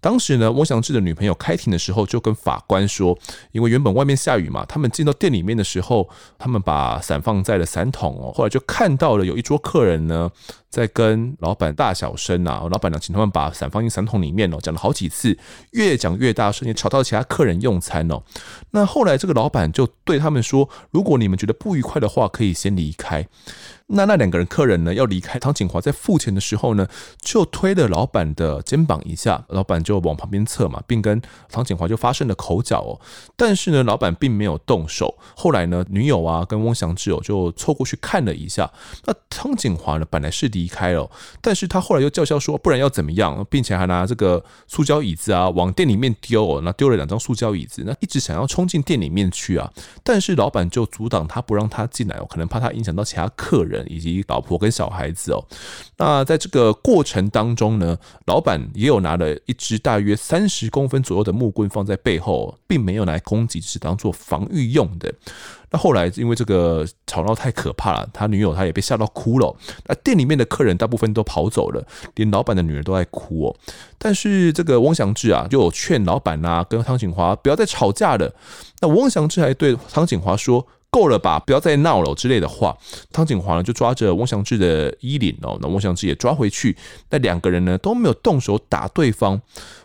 当时呢，翁祥志的女朋友开庭的时候就跟法官说，因为原本外面下雨嘛，他们进到店里面的时候，他们把伞放在了伞桶哦，后来就看到了有一桌客人呢在跟老板大小声啊，老板娘请他们把伞放进伞桶里面哦，讲了好几次，越讲越大声，也吵到其他客人用餐哦。那后来这个老板就对他们说，如果你们觉得不愉快的话，可以先离开。那那两个人客人呢，要离开，汤景华在付钱的时候呢，就推了老板的肩膀一下，老板就往旁边侧嘛，并跟汤景华就发生了口角哦。但是呢，老板并没有动手。后来呢，女友啊跟翁祥志哦就凑过去看了一下。那汤景华呢，本来是离离开了，但是他后来又叫嚣说，不然要怎么样，并且还拿这个塑胶椅子啊往店里面丢，那丢了两张塑胶椅子，那一直想要冲进店里面去啊。但是老板就阻挡他，不让他进来哦，可能怕他影响到其他客人。以及老婆跟小孩子哦，那在这个过程当中呢，老板也有拿了一支大约三十公分左右的木棍放在背后，并没有拿来攻击，只当做防御用的。那后来因为这个吵闹太可怕了，他女友他也被吓到哭了。那店里面的客人大部分都跑走了，连老板的女儿都在哭哦。但是这个翁祥志啊，就有劝老板啊，跟汤景华不要再吵架了。那翁祥志还对汤景华说。够了吧，不要再闹了之类的话。汤景华呢就抓着翁祥志的衣领哦，那翁祥志也抓回去。那两个人呢都没有动手打对方。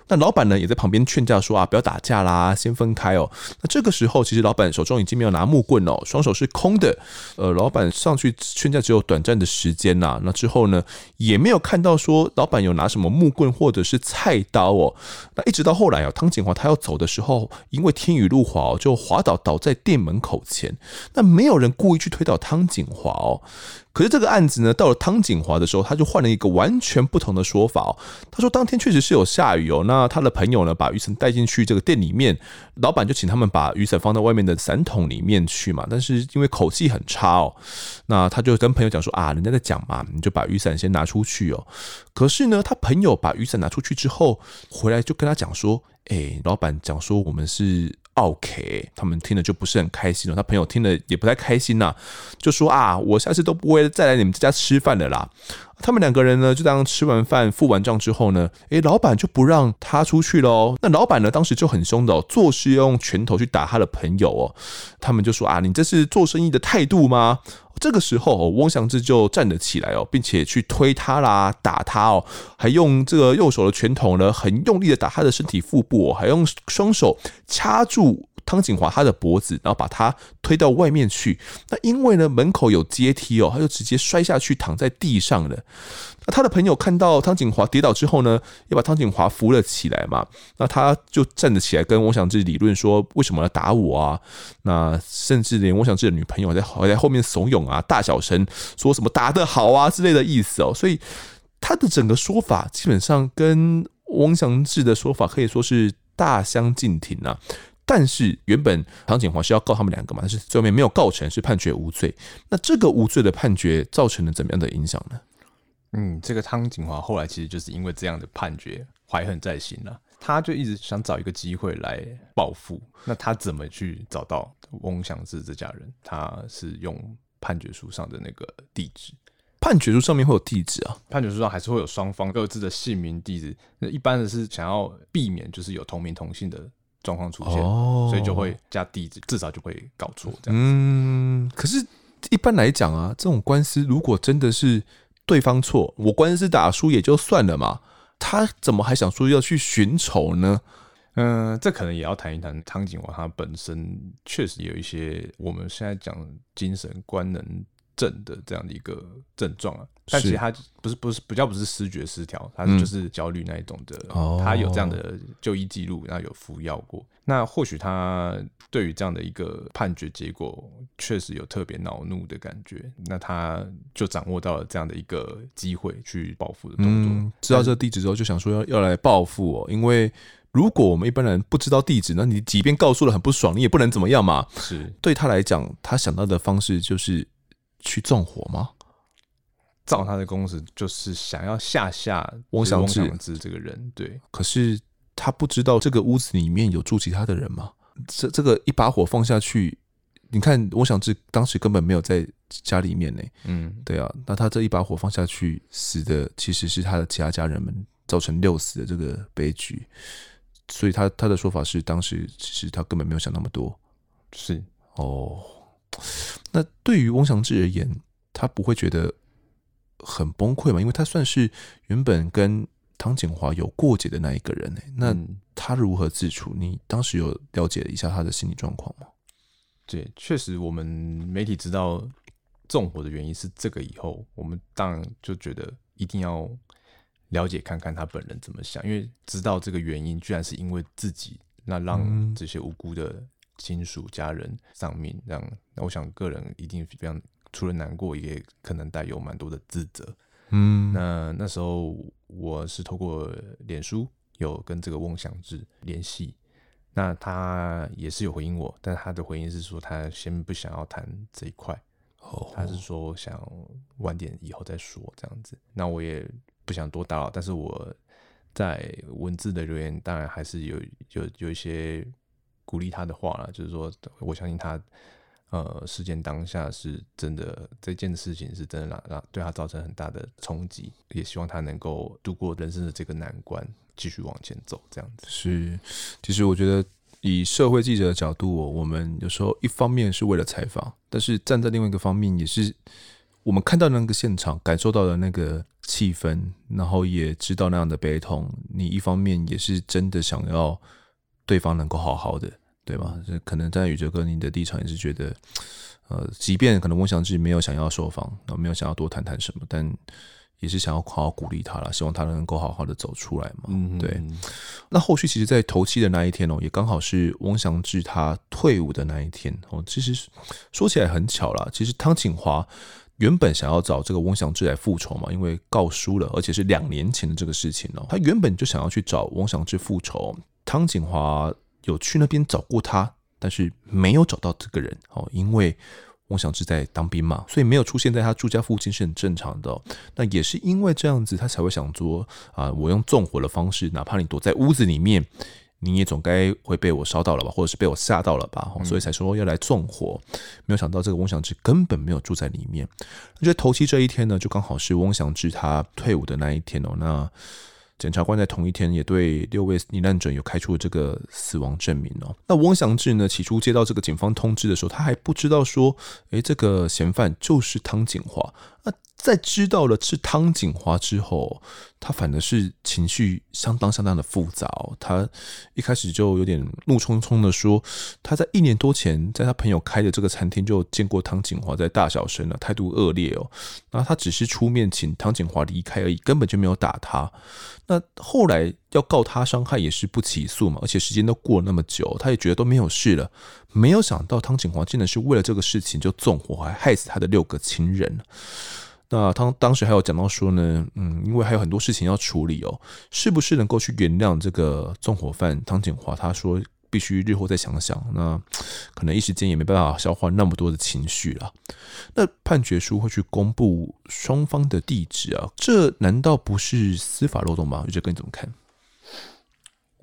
那老板呢也在旁边劝架说啊，不要打架啦，先分开哦。那这个时候其实老板手中已经没有拿木棍哦，双手是空的。呃，老板上去劝架只有短暂的时间呐。那之后呢也没有看到说老板有拿什么木棍或者是菜刀哦。那一直到后来啊，汤景华他要走的时候，因为天雨路滑哦，就滑倒倒在店门口前。那没有人故意去推倒汤景华哦。可是这个案子呢，到了汤景华的时候，他就换了一个完全不同的说法哦。他说当天确实是有下雨哦，那他的朋友呢把雨伞带进去这个店里面，老板就请他们把雨伞放在外面的伞桶里面去嘛。但是因为口气很差哦，那他就跟朋友讲说啊，人家在讲嘛，你就把雨伞先拿出去哦。可是呢，他朋友把雨伞拿出去之后，回来就跟他讲说，哎，老板讲说我们是。OK，他们听了就不是很开心了。他朋友听了也不太开心呐，就说啊，我下次都不会再来你们这家吃饭的啦。他们两个人呢，就当吃完饭、付完账之后呢，诶，老板就不让他出去喽。那老板呢，当时就很凶的，做事用拳头去打他的朋友哦。他们就说啊，你这是做生意的态度吗？这个时候，翁祥志就站了起来哦，并且去推他啦，打他哦，还用这个右手的拳头呢，很用力的打他的身体腹部哦，还用双手掐住汤景华他的脖子，然后把他推到外面去。那因为呢，门口有阶梯哦，他就直接摔下去，躺在地上了。那他的朋友看到汤景华跌倒之后呢，也把汤景华扶了起来嘛。那他就站着起来跟翁祥志理论说，为什么要打我啊？那甚至连翁祥志的女朋友在还在后面怂恿啊，大小声说什么打得好啊之类的意思哦。所以他的整个说法基本上跟翁祥志的说法可以说是大相径庭啊。但是原本汤景华是要告他们两个嘛，但是最后面没有告成，是判决无罪。那这个无罪的判决造成了怎么样的影响呢？嗯，这个汤景华后来其实就是因为这样的判决怀恨在心了，他就一直想找一个机会来报复。那他怎么去找到翁祥志这家人？他是用判决书上的那个地址，判决书上面会有地址啊？判决书上还是会有双方各自的姓名、地址。那一般的是想要避免就是有同名同姓的状况出现，哦，所以就会加地址，至少就会搞错这样。嗯，可是一般来讲啊，这种官司如果真的是。对方错，我官司打输也就算了嘛，他怎么还想说要去寻仇呢？嗯、呃，这可能也要谈一谈汤景王他本身确实有一些我们现在讲精神官能症的这样的一个症状啊。但其实他不是不是比较不是失觉失调，他就是焦虑那一种的。他有这样的就医记录，然后有服药过。那或许他对于这样的一个判决结果，确实有特别恼怒的感觉。那他就掌握到了这样的一个机会去报复的动作。嗯，知道这个地址之后，就想说要要来报复哦。因为如果我们一般人不知道地址，那你即便告诉了很不爽，你也不能怎么样嘛。是对他来讲，他想到的方式就是去纵火吗？造他的公司就是想要吓吓翁祥志这个人，对。可是他不知道这个屋子里面有住其他的人吗？这这个一把火放下去，你看翁祥志当时根本没有在家里面呢。嗯，对啊。那他这一把火放下去，死的其实是他的其他家人们，造成六死的这个悲剧。所以他他的说法是，当时其实他根本没有想那么多。是哦。那对于翁祥志而言，他不会觉得。很崩溃嘛，因为他算是原本跟汤景华有过节的那一个人，那他如何自处？你当时有了解一下他的心理状况吗？对，确实，我们媒体知道纵火的原因是这个以后，我们当然就觉得一定要了解看看他本人怎么想，因为知道这个原因居然是因为自己，那让这些无辜的亲属家人丧命，让那我想个人一定非常。除了难过，也可能带有蛮多的自责。嗯，那那时候我是透过脸书有跟这个翁祥志联系，那他也是有回应我，但他的回应是说他先不想要谈这一块，哦，他是说想晚点以后再说这样子。那我也不想多打扰，但是我在文字的留言当然还是有有有一些鼓励他的话了，就是说我相信他。呃，事件当下是真的，这件事情是真的让让对他造成很大的冲击，也希望他能够度过人生的这个难关，继续往前走。这样子是，其实我觉得以社会记者的角度，我们有时候一方面是为了采访，但是站在另外一个方面，也是我们看到那个现场，感受到的那个气氛，然后也知道那样的悲痛。你一方面也是真的想要对方能够好好的。对吧？这可能在宇哲哥你的立场也是觉得，呃，即便可能翁祥志没有想要受访，没有想要多谈谈什么，但也是想要好好鼓励他了，希望他能够好好的走出来嘛。嗯，对。那后续其实，在头七的那一天哦，也刚好是翁祥志他退伍的那一天哦。其实说起来很巧啦，其实汤景华原本想要找这个翁祥志来复仇嘛，因为告输了，而且是两年前的这个事情哦。他原本就想要去找翁祥志复仇，汤景华。有去那边找过他，但是没有找到这个人哦，因为翁祥志在当兵嘛，所以没有出现在他住家附近是很正常的。那也是因为这样子，他才会想说啊，我用纵火的方式，哪怕你躲在屋子里面，你也总该会被我烧到了吧，或者是被我吓到了吧，所以才说要来纵火。没有想到这个翁祥志根本没有住在里面。那就头七这一天呢，就刚好是翁祥志他退伍的那一天哦。那检察官在同一天也对六位罹难者有开出这个死亡证明哦。那汪祥志呢，起初接到这个警方通知的时候，他还不知道说，诶，这个嫌犯就是汤锦华。那在知道了是汤锦华之后，他反而是情绪相当相当的复杂。他一开始就有点怒冲冲的说，他在一年多前在他朋友开的这个餐厅就见过汤锦华在大小声了，态度恶劣哦。然后他只是出面请汤锦华离开而已，根本就没有打他。那后来要告他伤害也是不起诉嘛，而且时间都过了那么久，他也觉得都没有事了。没有想到汤锦华竟然是为了这个事情就纵火，还害死他的六个亲人。那他当时还有讲到说呢，嗯，因为还有很多事情要处理哦，是不是能够去原谅这个纵火犯汤锦华？他说必须日后再想想，那可能一时间也没办法消化那么多的情绪了。那判决书会去公布双方的地址啊，这难道不是司法漏洞吗？宇哲哥你怎么看？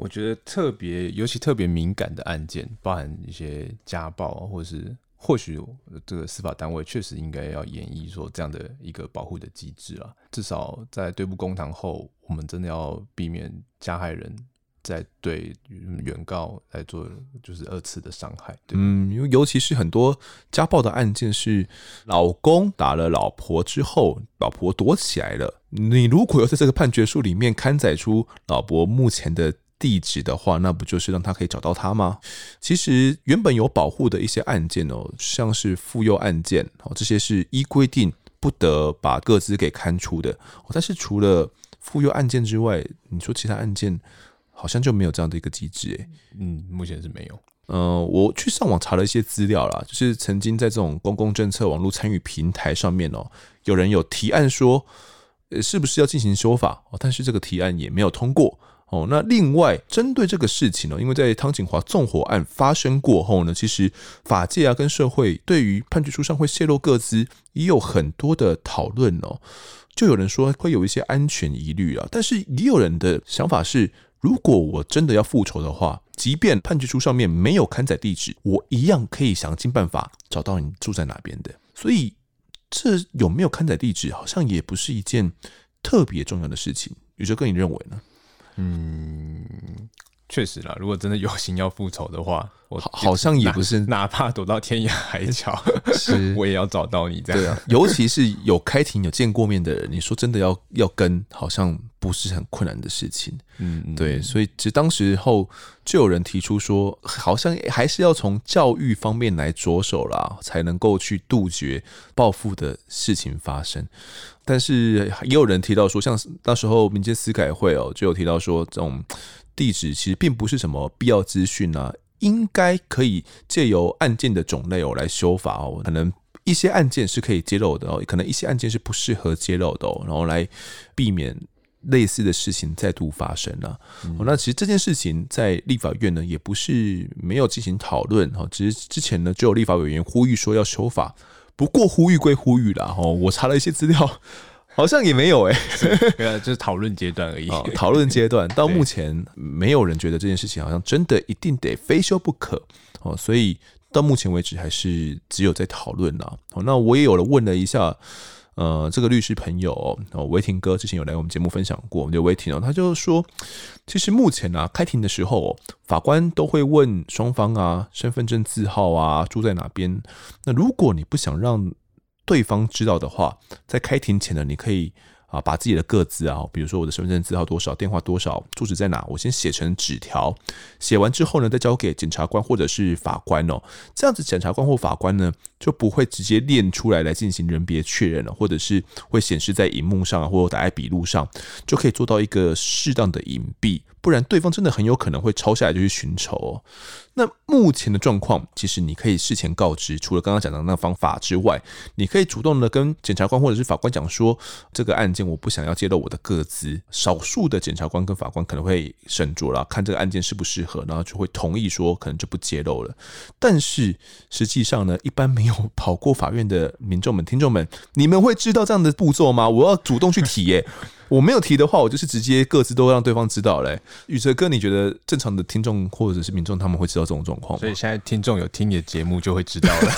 我觉得特别，尤其特别敏感的案件，包含一些家暴或是。或许这个司法单位确实应该要演绎说这样的一个保护的机制啊，至少在对簿公堂后，我们真的要避免加害人在对原告来做就是二次的伤害。嗯，因为尤其是很多家暴的案件是老公打了老婆之后，老婆躲起来了，你如果要在这个判决书里面刊载出老婆目前的。地址的话，那不就是让他可以找到他吗？其实原本有保护的一些案件哦，像是妇幼案件哦，这些是依规定不得把个资给刊出的。但是除了妇幼案件之外，你说其他案件好像就没有这样的一个机制诶。嗯，目前是没有。嗯，我去上网查了一些资料啦，就是曾经在这种公共政策网络参与平台上面哦，有人有提案说，呃，是不是要进行修法哦？但是这个提案也没有通过。哦，那另外针对这个事情呢，因为在汤锦华纵火案发生过后呢，其实法界啊跟社会对于判决书上会泄露个资也有很多的讨论哦。就有人说会有一些安全疑虑啊，但是也有人的想法是，如果我真的要复仇的话，即便判决书上面没有刊载地址，我一样可以想尽办法找到你住在哪边的。所以这有没有刊载地址，好像也不是一件特别重要的事情。宇哲哥，你认为呢？嗯，确实啦。如果真的有心要复仇的话，我好像也不是，哪怕躲到天涯海角，是 我也要找到你。这样，对啊，尤其是有开庭、有见过面的人，你说真的要要跟，好像不是很困难的事情。嗯，对，所以其实当时候就有人提出说，好像还是要从教育方面来着手啦，才能够去杜绝报复的事情发生。但是也有人提到说，像那时候民间司改会哦，就有提到说，这种地址其实并不是什么必要资讯啊，应该可以借由案件的种类哦来修法哦，可能一些案件是可以揭露的哦，可能一些案件是不适合揭露的哦，然后来避免类似的事情再度发生了。哦，那其实这件事情在立法院呢也不是没有进行讨论哈，只是之前呢就有立法委员呼吁说要修法。不过呼吁归呼吁啦，哦，我查了一些资料，好像也没有哎、就是讨论阶段而已。讨论阶段 到目前没有人觉得这件事情好像真的一定得非修不可哦，所以到目前为止还是只有在讨论啦。哦，那我也有了问了一下。呃，这个律师朋友哦，维廷哥之前有来我们节目分享过，我们就维廷哦，他就说，其实目前啊，开庭的时候，法官都会问双方啊，身份证字号啊，住在哪边。那如果你不想让对方知道的话，在开庭前呢，你可以。啊，把自己的个资啊，比如说我的身份证字号多少，电话多少，住址在哪，我先写成纸条，写完之后呢，再交给检察官或者是法官哦。这样子，检察官或法官呢，就不会直接念出来来进行人别确认了，或者是会显示在荧幕上或者打在笔录上，就可以做到一个适当的隐蔽。不然，对方真的很有可能会抄下来就去寻仇哦。那目前的状况，其实你可以事前告知，除了刚刚讲的那方法之外，你可以主动的跟检察官或者是法官讲说，这个案件我不想要揭露我的个资。少数的检察官跟法官可能会审酌了，看这个案件适不适合，然后就会同意说，可能就不揭露了。但是实际上呢，一般没有跑过法院的民众们、听众们，你们会知道这样的步骤吗？我要主动去提耶。我没有提的话，我就是直接各自都让对方知道嘞。宇哲哥，你觉得正常的听众或者是民众他们会知道这种状况吗？所以现在听众有听你的节目就会知道了。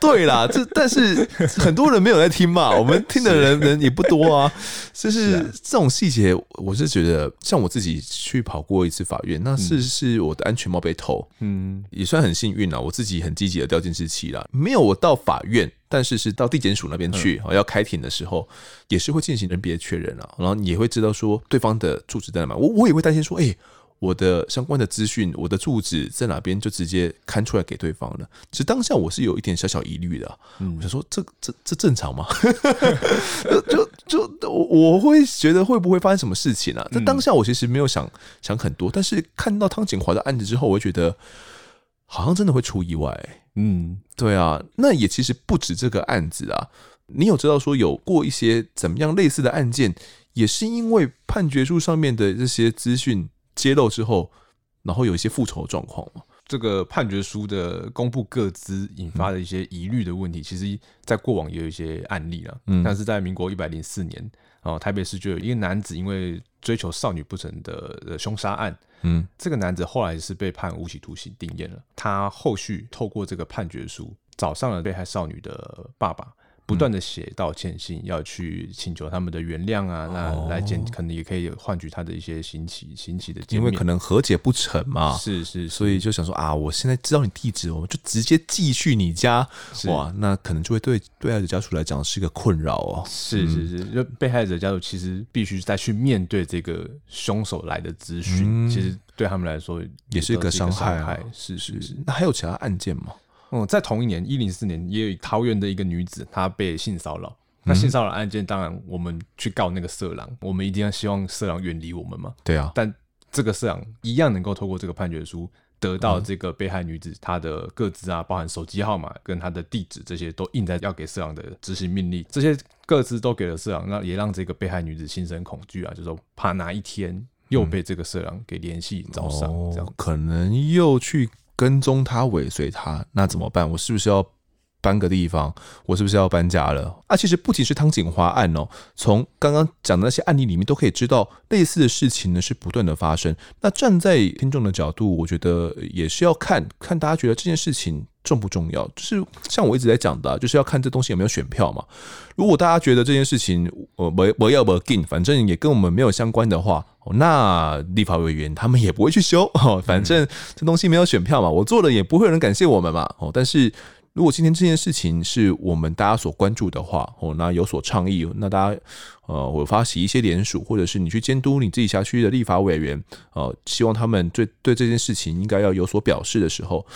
对，对啦，这但是很多人没有在听嘛，我们听的人人也不多啊。就是这种细节，我是觉得像我自己去跑过一次法院，那是是我的安全帽被偷，嗯，也算很幸运啦。我自己很积极的调监视器啦，没有我到法院。但是是到地检署那边去，要开庭的时候，也是会进行人别确认啊，然后你也会知道说对方的住址在哪。我我也会担心说，哎，我的相关的资讯，我的住址在哪边，就直接刊出来给对方了。其实当下我是有一点小小疑虑的，嗯我想说这这这正常吗？就就就我我会觉得会不会发生什么事情啊？在当下我其实没有想想很多，但是看到汤景华的案子之后，我会觉得好像真的会出意外。嗯，对啊，那也其实不止这个案子啊。你有知道说有过一些怎么样类似的案件，也是因为判决书上面的这些资讯揭露之后，然后有一些复仇的状况吗？这个判决书的公布各资引发的一些疑虑的问题，其实在过往也有一些案例了。嗯，但是在民国一百零四年，哦，台北市就有一个男子因为追求少女不成的凶杀案。嗯，这个男子后来是被判无期徒刑定谳了。他后续透过这个判决书找上了被害少女的爸爸。不断的写道歉信，要去请求他们的原谅啊，那来减可能也可以换取他的一些刑期，刑期的，因为可能和解不成嘛，是是，所以就想说啊，我现在知道你地址，我们就直接寄去你家，哇，那可能就会对被害者家属来讲是一个困扰哦。是是是，就被害者家属其实必须再去面对这个凶手来的资讯，其实对他们来说也是一个伤害。是是是，那还有其他案件吗？嗯，在同一年，一零四年，也有桃园的一个女子，她被性骚扰，那性骚扰案件，当然我们去告那个色狼，我们一定要希望色狼远离我们嘛。对啊，但这个色狼一样能够透过这个判决书得到这个被害女子她的个资啊，包含手机号码跟她的地址，这些都印在要给色狼的执行命令。这些个资都给了色狼，那也让这个被害女子心生恐惧啊，就是说怕哪一天又被这个色狼给联系找上，这样、哦、可能又去跟踪他、尾随他，那怎么办？我是不是要？搬个地方，我是不是要搬家了？啊，其实不仅是汤锦华案哦，从刚刚讲的那些案例里面都可以知道，类似的事情呢是不断的发生。那站在听众的角度，我觉得也是要看看大家觉得这件事情重不重要。就是像我一直在讲的，就是要看这东西有没有选票嘛。如果大家觉得这件事情我我我要不进，反正也跟我们没有相关的话，那立法委员他们也不会去修。反正这东西没有选票嘛，我做了也不会有人感谢我们嘛。哦，但是。如果今天这件事情是我们大家所关注的话，哦，那有所倡议，那大家呃，我发起一些联署，或者是你去监督你自己辖区的立法委员，呃，希望他们对对这件事情应该要有所表示的时候，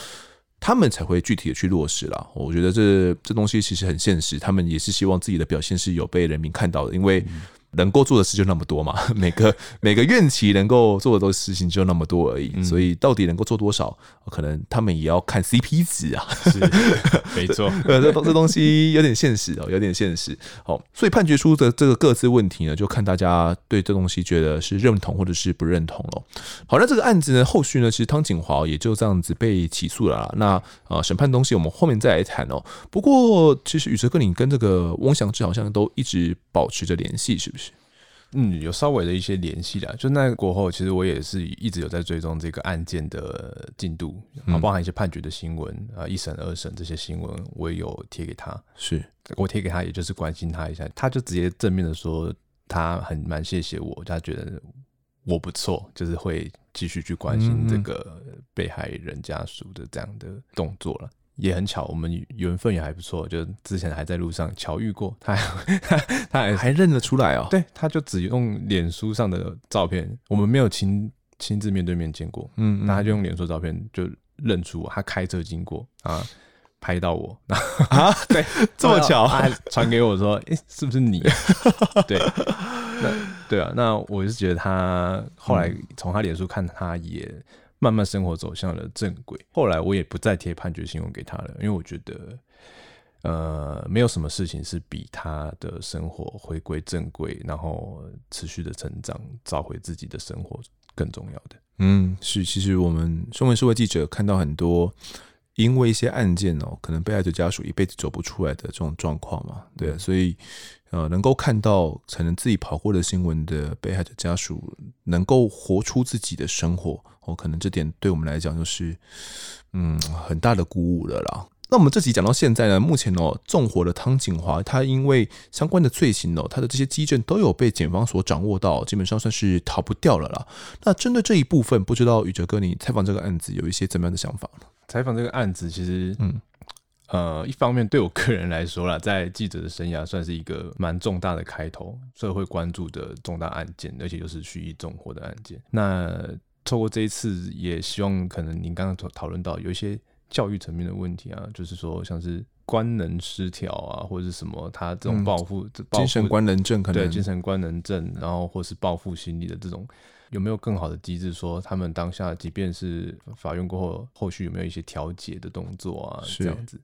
他们才会具体的去落实了。我觉得这这东西其实很现实，他们也是希望自己的表现是有被人民看到的，因为。能够做的事就那么多嘛，每个每个院期能够做的都事情就那么多而已，所以到底能够做多少，可能他们也要看 CP 值啊。是，没错，呃，这这东西有点现实哦，有点现实。好，所以判决书的这个各自问题呢，就看大家对这东西觉得是认同或者是不认同了。好，那这个案子呢，后续呢，其实汤景华也就这样子被起诉了啦。那啊，审判东西我们后面再来谈哦。不过，其实宇哲哥，你跟这个翁祥志好像都一直保持着联系，是不是？嗯，有稍微的一些联系啦。就那个过后，其实我也是一直有在追踪这个案件的进度，啊，包含一些判决的新闻啊，一审、二审这些新闻，我也有贴给他。是我贴给他，也就是关心他一下，他就直接正面的说，他很蛮谢谢我，他觉得我不错，就是会继续去关心这个被害人家属的这样的动作了。也很巧，我们缘分也还不错，就之前还在路上巧遇过，他还他还还认得出来哦。对，他就只用脸书上的照片，我们没有亲亲自面对面见过，嗯，那他就用脸书照片就认出我，他开车经过啊，拍到我 啊，对，这么巧，传给我说，哎、欸，是不是你？对，那对啊，那我是觉得他后来从他脸书看，他也。慢慢生活走向了正轨。后来我也不再贴判决新闻给他了，因为我觉得，呃，没有什么事情是比他的生活回归正轨，然后持续的成长，找回自己的生活更重要的。嗯，是。其实我们身为社会记者，看到很多因为一些案件哦，可能被害者家属一辈子走不出来的这种状况嘛，对啊，所以。呃，能够看到可能自己跑过的新闻的被害者家属，能够活出自己的生活，哦，可能这点对我们来讲就是，嗯，很大的鼓舞了啦。那我们这集讲到现在呢，目前哦，纵火的汤景华，他因为相关的罪行哦，他的这些基证都有被检方所掌握到，基本上算是逃不掉了啦。那针对这一部分，不知道宇哲哥，你采访这个案子有一些怎么样的想法呢？采访这个案子，其实，嗯。呃，一方面对我个人来说啦，在记者的生涯算是一个蛮重大的开头，社会关注的重大案件，而且又是蓄意纵火的案件。那透过这一次，也希望可能您刚刚讨论到有一些教育层面的问题啊，就是说像是官能失调啊，或者是什么他这种报复、嗯、精神官能症，可能对精神官能症，然后或是报复心理的这种。有没有更好的机制？说他们当下，即便是法院过后，后续有没有一些调解的动作啊？是这样子，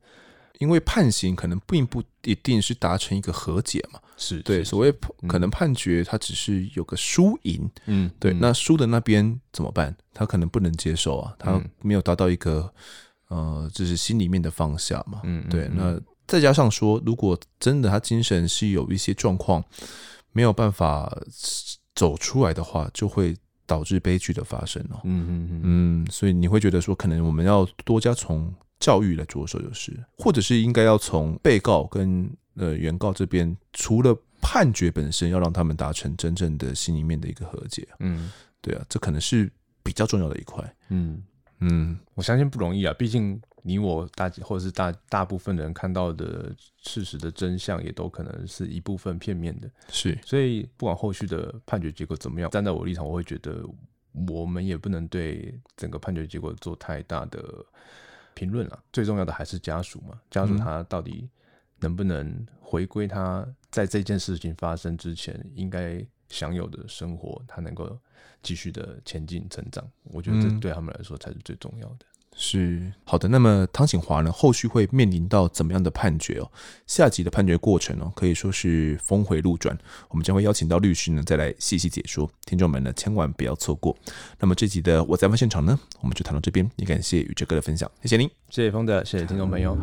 因为判刑可能并不一定是达成一个和解嘛。是对，所谓可能判决，他只是有个输赢。嗯，对。那输的那边怎么办？他可能不能接受啊，他没有达到一个呃，就是心里面的放下嘛。嗯，对。那再加上说，如果真的他精神是有一些状况，没有办法。走出来的话，就会导致悲剧的发生哦。嗯嗯嗯嗯，所以你会觉得说，可能我们要多加从教育来着手，就是，或者是应该要从被告跟呃原告这边，除了判决本身，要让他们达成真正的心里面的一个和解。嗯，对啊，这可能是比较重要的一块。嗯嗯，我相信不容易啊，毕竟。你我大或者是大大部分人看到的事实的真相，也都可能是一部分片面的。是，所以不管后续的判决结果怎么样，站在我立场，我会觉得我们也不能对整个判决结果做太大的评论了。最重要的还是家属嘛，家属他到底能不能回归他在这件事情发生之前应该享有的生活，他能够继续的前进成长。我觉得这对他们来说才是最重要的。是好的，那么汤锦华呢，后续会面临到怎么样的判决哦？下集的判决过程哦，可以说是峰回路转。我们将会邀请到律师呢，再来细细解说。听众们呢，千万不要错过。那么这集的我在案发现场呢，我们就谈到这边。也感谢宇哲哥的分享，谢谢您，谢谢峰德，谢谢听众朋友。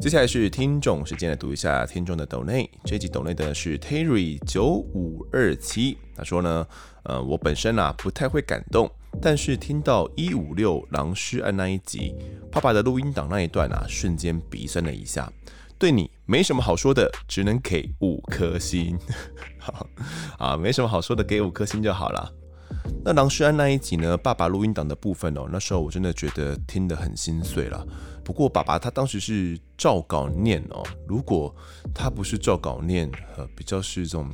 接下来是听众时间，来读一下听众的抖内。这集抖内的是 Terry 九五二七，他说呢，呃，我本身啊不太会感动，但是听到一五六狼师案那一集，爸爸的录音档那一段啊，瞬间鼻酸了一下。对你没什么好说的，只能给五颗星。好啊，没什么好说的，给五颗星就好了。那狼师案那一集呢，爸爸录音档的部分哦，那时候我真的觉得听得很心碎了。不过爸爸他当时是照稿念哦，如果他不是照稿念，呃，比较是这种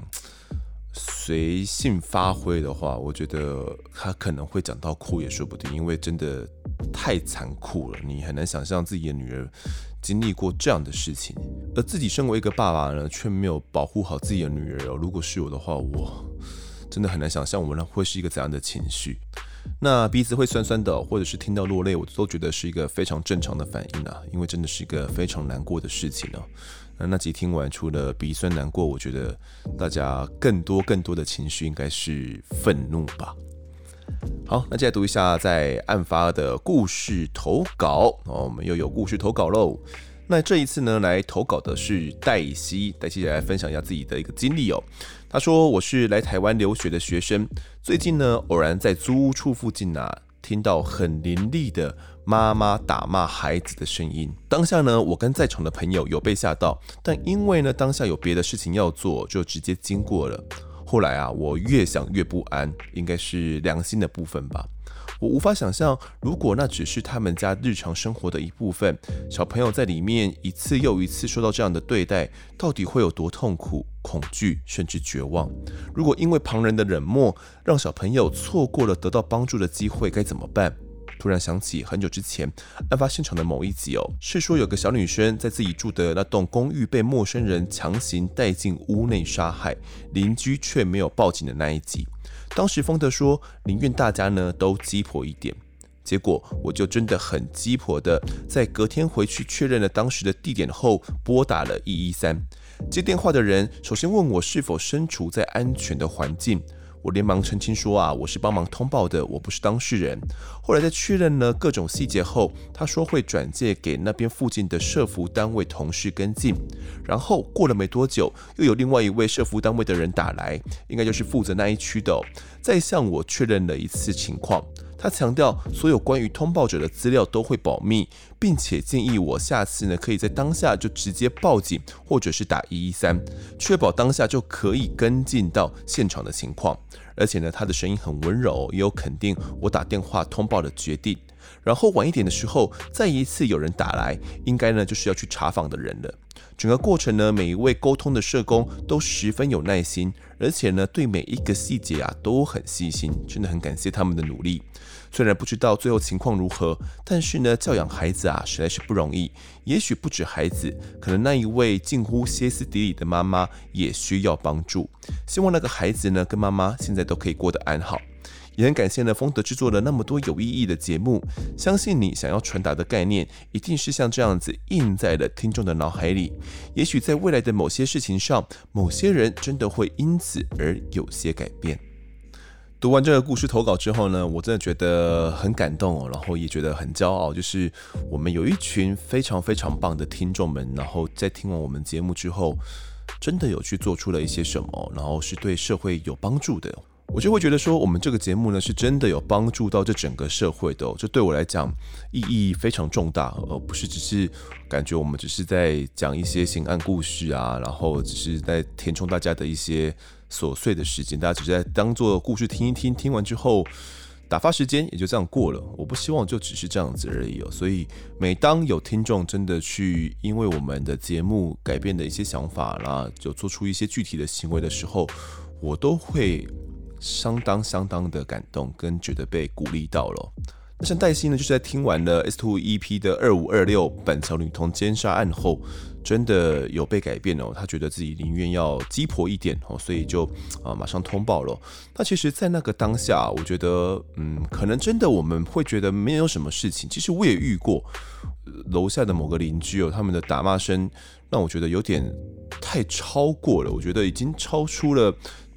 随性发挥的话，我觉得他可能会讲到哭也说不定，因为真的太残酷了，你很难想象自己的女儿经历过这样的事情，而自己身为一个爸爸呢，却没有保护好自己的女儿哦。如果是我的话，我真的很难想象我们会是一个怎样的情绪。那鼻子会酸酸的，或者是听到落泪，我都觉得是一个非常正常的反应啊，因为真的是一个非常难过的事情呢。那那集听完，除了鼻酸难过，我觉得大家更多更多的情绪应该是愤怒吧。好，那接下来读一下在案发的故事投稿哦，我们又有故事投稿喽。那这一次呢，来投稿的是黛西，黛西来分享一下自己的一个经历哦。他说：“我是来台湾留学的学生，最近呢，偶然在租屋处附近啊，听到很凌厉的妈妈打骂孩子的声音。当下呢，我跟在场的朋友有被吓到，但因为呢，当下有别的事情要做，就直接经过了。后来啊，我越想越不安，应该是良心的部分吧。”我无法想象，如果那只是他们家日常生活的一部分，小朋友在里面一次又一次受到这样的对待，到底会有多痛苦、恐惧，甚至绝望？如果因为旁人的冷漠，让小朋友错过了得到帮助的机会，该怎么办？突然想起很久之前案发现场的某一集哦，是说有个小女生在自己住的那栋公寓被陌生人强行带进屋内杀害，邻居却没有报警的那一集。当时丰德说宁愿大家呢都鸡婆一点，结果我就真的很鸡婆的，在隔天回去确认了当时的地点后，拨打了一一三。接电话的人首先问我是否身处在安全的环境。我连忙澄清说啊，我是帮忙通报的，我不是当事人。后来在确认了各种细节后，他说会转借给那边附近的社福单位同事跟进。然后过了没多久，又有另外一位社福单位的人打来，应该就是负责那一区的，再向我确认了一次情况。他强调，所有关于通报者的资料都会保密，并且建议我下次呢，可以在当下就直接报警，或者是打一一三，确保当下就可以跟进到现场的情况。而且呢，他的声音很温柔，也有肯定我打电话通报的决定。然后晚一点的时候，再一次有人打来，应该呢就是要去查访的人了。整个过程呢，每一位沟通的社工都十分有耐心，而且呢，对每一个细节啊都很细心，真的很感谢他们的努力。虽然不知道最后情况如何，但是呢，教养孩子啊，实在是不容易。也许不止孩子，可能那一位近乎歇斯底里的妈妈也需要帮助。希望那个孩子呢，跟妈妈现在都可以过得安好。也很感谢呢，丰德制作了那么多有意义的节目。相信你想要传达的概念，一定是像这样子印在了听众的脑海里。也许在未来的某些事情上，某些人真的会因此而有些改变。读完这个故事投稿之后呢，我真的觉得很感动哦，然后也觉得很骄傲，就是我们有一群非常非常棒的听众们，然后在听完我们节目之后，真的有去做出了一些什么，然后是对社会有帮助的。我就会觉得说，我们这个节目呢，是真的有帮助到这整个社会的，这对我来讲意义非常重大，而不是只是感觉我们只是在讲一些刑案故事啊，然后只是在填充大家的一些。琐碎的时间，大家只是在当做故事听一听，听完之后打发时间，也就这样过了。我不希望就只是这样子而已哦。所以，每当有听众真的去因为我们的节目改变的一些想法啦，就做出一些具体的行为的时候，我都会相当相当的感动，跟觉得被鼓励到了。那像黛西呢，就是在听完了 S Two EP 的二五二六板桥女童奸杀案后，真的有被改变哦。她觉得自己宁愿要鸡婆一点哦，所以就啊马上通报了。那其实，在那个当下，我觉得嗯，可能真的我们会觉得没有什么事情。其实我也遇过楼下的某个邻居哦，他们的打骂声让我觉得有点太超过了，我觉得已经超出了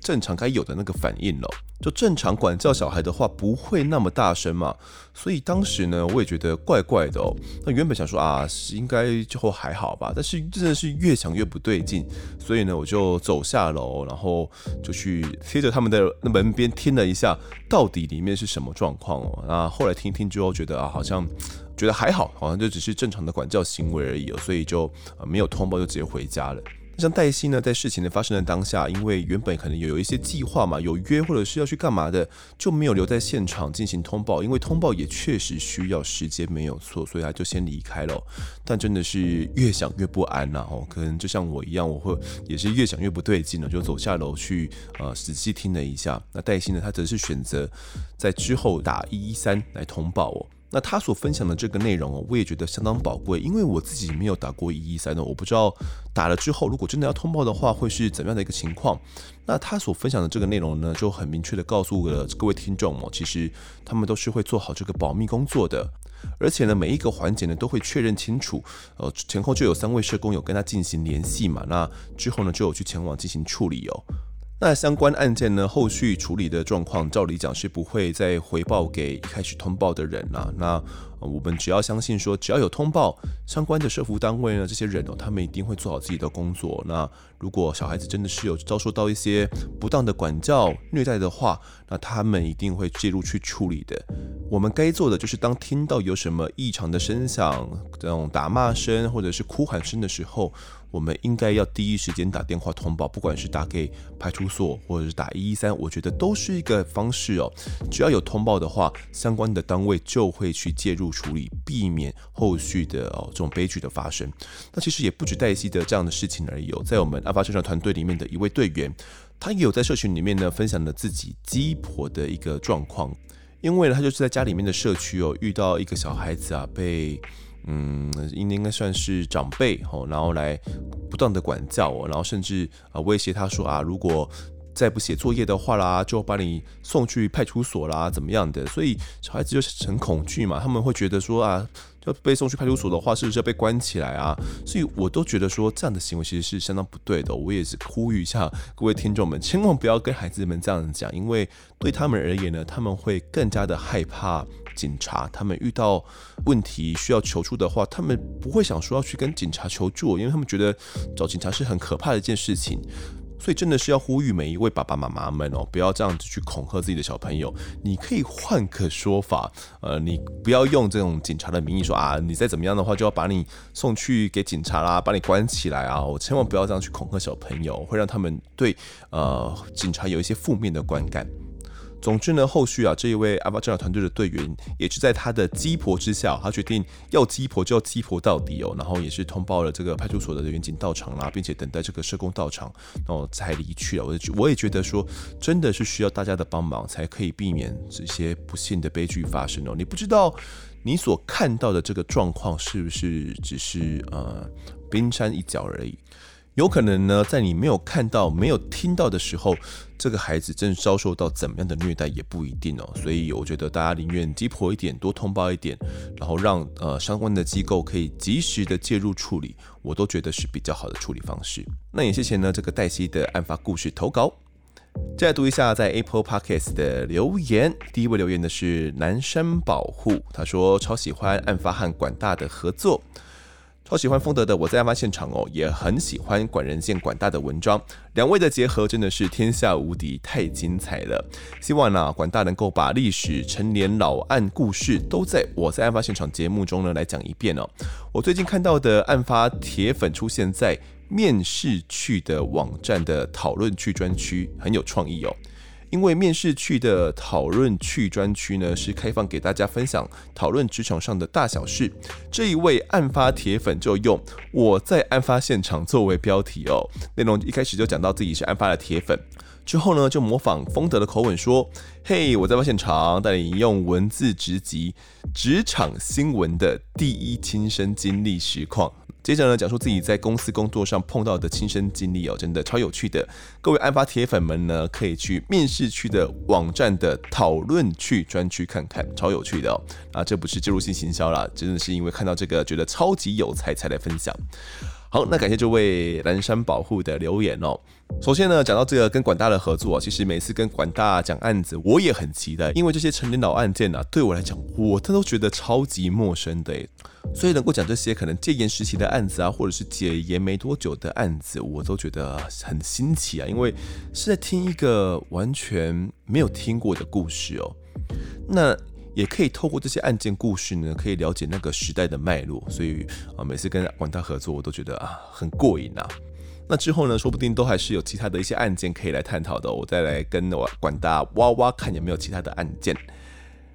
正常该有的那个反应了。就正常管教小孩的话，不会那么大声嘛，所以当时呢，我也觉得怪怪的哦。那原本想说啊，应该就还好吧，但是真的是越想越不对劲，所以呢，我就走下楼，然后就去贴着他们的门边听了一下，到底里面是什么状况哦。那后来听听之后，觉得啊，好像觉得还好，好像就只是正常的管教行为而已哦，所以就没有通报，就直接回家了。像黛西呢，在事情的发生的当下，因为原本可能有有一些计划嘛，有约或者是要去干嘛的，就没有留在现场进行通报。因为通报也确实需要时间，没有错，所以他就先离开了。但真的是越想越不安呐，哦，可能就像我一样，我会也是越想越不对劲了，就走下楼去呃仔细听了一下。那黛西呢，他则是选择在之后打一一三来通报哦。那他所分享的这个内容，我也觉得相当宝贵，因为我自己没有打过一一三的，我不知道打了之后，如果真的要通报的话，会是怎么样的一个情况。那他所分享的这个内容呢，就很明确的告诉了各位听众哦，其实他们都是会做好这个保密工作的，而且呢，每一个环节呢都会确认清楚，呃，前后就有三位社工有跟他进行联系嘛，那之后呢就有去前往进行处理哦。那相关案件呢，后续处理的状况，照理讲是不会再回报给一开始通报的人啦。那我们只要相信说，只要有通报，相关的社福单位呢，这些人哦，他们一定会做好自己的工作。那如果小孩子真的是有遭受到一些不当的管教、虐待的话，那他们一定会介入去处理的。我们该做的就是，当听到有什么异常的声响，这种打骂声或者是哭喊声的时候，我们应该要第一时间打电话通报，不管是打给派出所或者是打一一三，我觉得都是一个方式哦。只要有通报的话，相关的单位就会去介入处理，避免后续的哦这种悲剧的发生。那其实也不止黛西的这样的事情而已哦，在我们案发现场团队里面的一位队员，他也有在社群里面呢分享了自己鸡婆的一个状况，因为呢他就是在家里面的社区哦遇到一个小孩子啊被。嗯，应应该算是长辈吼，然后来不断的管教我，然后甚至啊威胁他说啊，如果再不写作业的话啦，就把你送去派出所啦，怎么样的？所以小孩子就是很恐惧嘛，他们会觉得说啊。要被送去派出所的话，是不是要被关起来啊？所以我都觉得说这样的行为其实是相当不对的。我也是呼吁一下各位听众们，千万不要跟孩子们这样讲，因为对他们而言呢，他们会更加的害怕警察。他们遇到问题需要求助的话，他们不会想说要去跟警察求助，因为他们觉得找警察是很可怕的一件事情。所以真的是要呼吁每一位爸爸妈妈们哦，不要这样子去恐吓自己的小朋友。你可以换个说法，呃，你不要用这种警察的名义说啊，你再怎么样的话就要把你送去给警察啦，把你关起来啊！我千万不要这样去恐吓小朋友，会让他们对呃警察有一些负面的观感。总之呢，后续啊，这一位案发侦查团队的队员也是在他的鸡婆之下，他决定要鸡婆就要鸡婆到底哦，然后也是通报了这个派出所的员警到场啦，并且等待这个社工到场，然后才离去了。我我也觉得说，真的是需要大家的帮忙，才可以避免这些不幸的悲剧发生哦。你不知道你所看到的这个状况是不是只是呃冰山一角而已。有可能呢，在你没有看到、没有听到的时候，这个孩子正遭受到怎么样的虐待也不一定哦。所以我觉得大家宁愿鸡婆一点，多通报一点，然后让呃相关的机构可以及时的介入处理，我都觉得是比较好的处理方式。那也谢谢呢这个黛西的案发故事投稿。再读一下在 Apple Podcast 的留言，第一位留言的是南山保护，他说超喜欢案发和管大的合作。超喜欢丰德的，我在案发现场哦，也很喜欢管人见管大的文章，两位的结合真的是天下无敌，太精彩了。希望呢、啊，管大能够把历史、陈年老案故事都在我在案发现场节目中呢来讲一遍哦。我最近看到的案发铁粉出现在面试区的网站的讨论区专区，很有创意哦。因为面试区的讨论区专区呢，是开放给大家分享讨论职场上的大小事。这一位案发铁粉就用我在案发现场作为标题哦，内容一开始就讲到自己是案发的铁粉。之后呢，就模仿丰德的口吻说：“嘿，我在报现场带你用文字直击职场新闻的第一亲身经历实况。”接着呢，讲述自己在公司工作上碰到的亲身经历哦，真的超有趣的。各位案发铁粉们呢，可以去面试区的网站的讨论区专区看看，超有趣的哦。啊，这不是植入性行销啦，真的是因为看到这个觉得超级有才才来分享。好，那感谢这位蓝山保护的留言哦。首先呢，讲到这个跟管大的合作，其实每次跟管大讲案子，我也很期待，因为这些陈年老案件啊，对我来讲，我他都觉得超级陌生的。所以能够讲这些可能戒严时期的案子啊，或者是解严没多久的案子，我都觉得很新奇啊，因为是在听一个完全没有听过的故事哦。那也可以透过这些案件故事呢，可以了解那个时代的脉络。所以啊，每次跟管大合作，我都觉得啊很过瘾啊。那之后呢，说不定都还是有其他的一些案件可以来探讨的，我再来跟我管大挖挖看有没有其他的案件。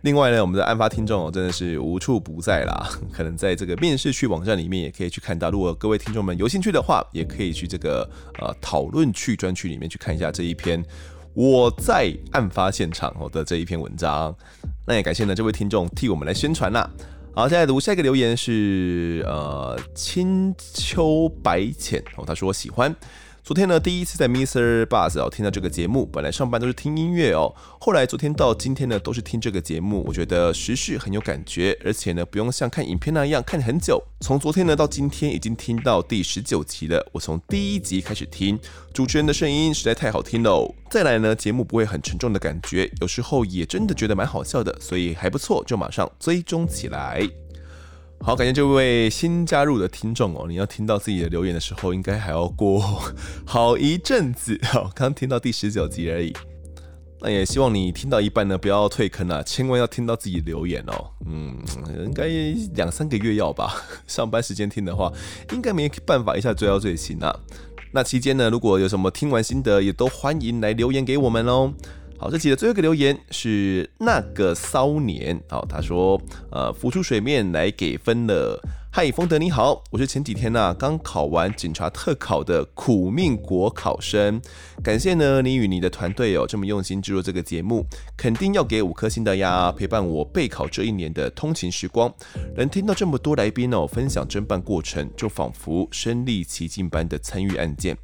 另外呢，我们的案发听众真的是无处不在啦，可能在这个面试区网站里面也可以去看到。如果各位听众们有兴趣的话，也可以去这个呃讨论区专区里面去看一下这一篇我在案发现场我的这一篇文章。那也感谢呢这位听众替我们来宣传啦。好，现在读下一个留言是呃青秋白浅哦，他说喜欢。昨天呢，第一次在 Mr. Buzz 哦听到这个节目，本来上班都是听音乐哦，后来昨天到今天呢都是听这个节目，我觉得时事很有感觉，而且呢不用像看影片那样看很久。从昨天呢到今天已经听到第十九集了，我从第一集开始听，主持人的声音实在太好听喽。再来呢，节目不会很沉重的感觉，有时候也真的觉得蛮好笑的，所以还不错，就马上追踪起来。好，感谢这位新加入的听众哦。你要听到自己的留言的时候，应该还要过好一阵子。好，刚听到第十九集而已。那也希望你听到一半呢，不要退坑啊，千万要听到自己留言哦。嗯，应该两三个月要吧。上班时间听的话，应该没办法一下追到最新啊。那期间呢，如果有什么听完心得，也都欢迎来留言给我们哦。好，这期的最后一个留言是那个骚年，好，他说，呃，浮出水面来给分了。嗨，丰德你好，我是前几天呢、刚考完警察特考的苦命国考生，感谢呢你与你的团队哦这么用心制作这个节目，肯定要给五颗星的呀，陪伴我备考这一年的通勤时光，能听到这么多来宾哦分享侦办过程，就仿佛身历其境般的参与案件。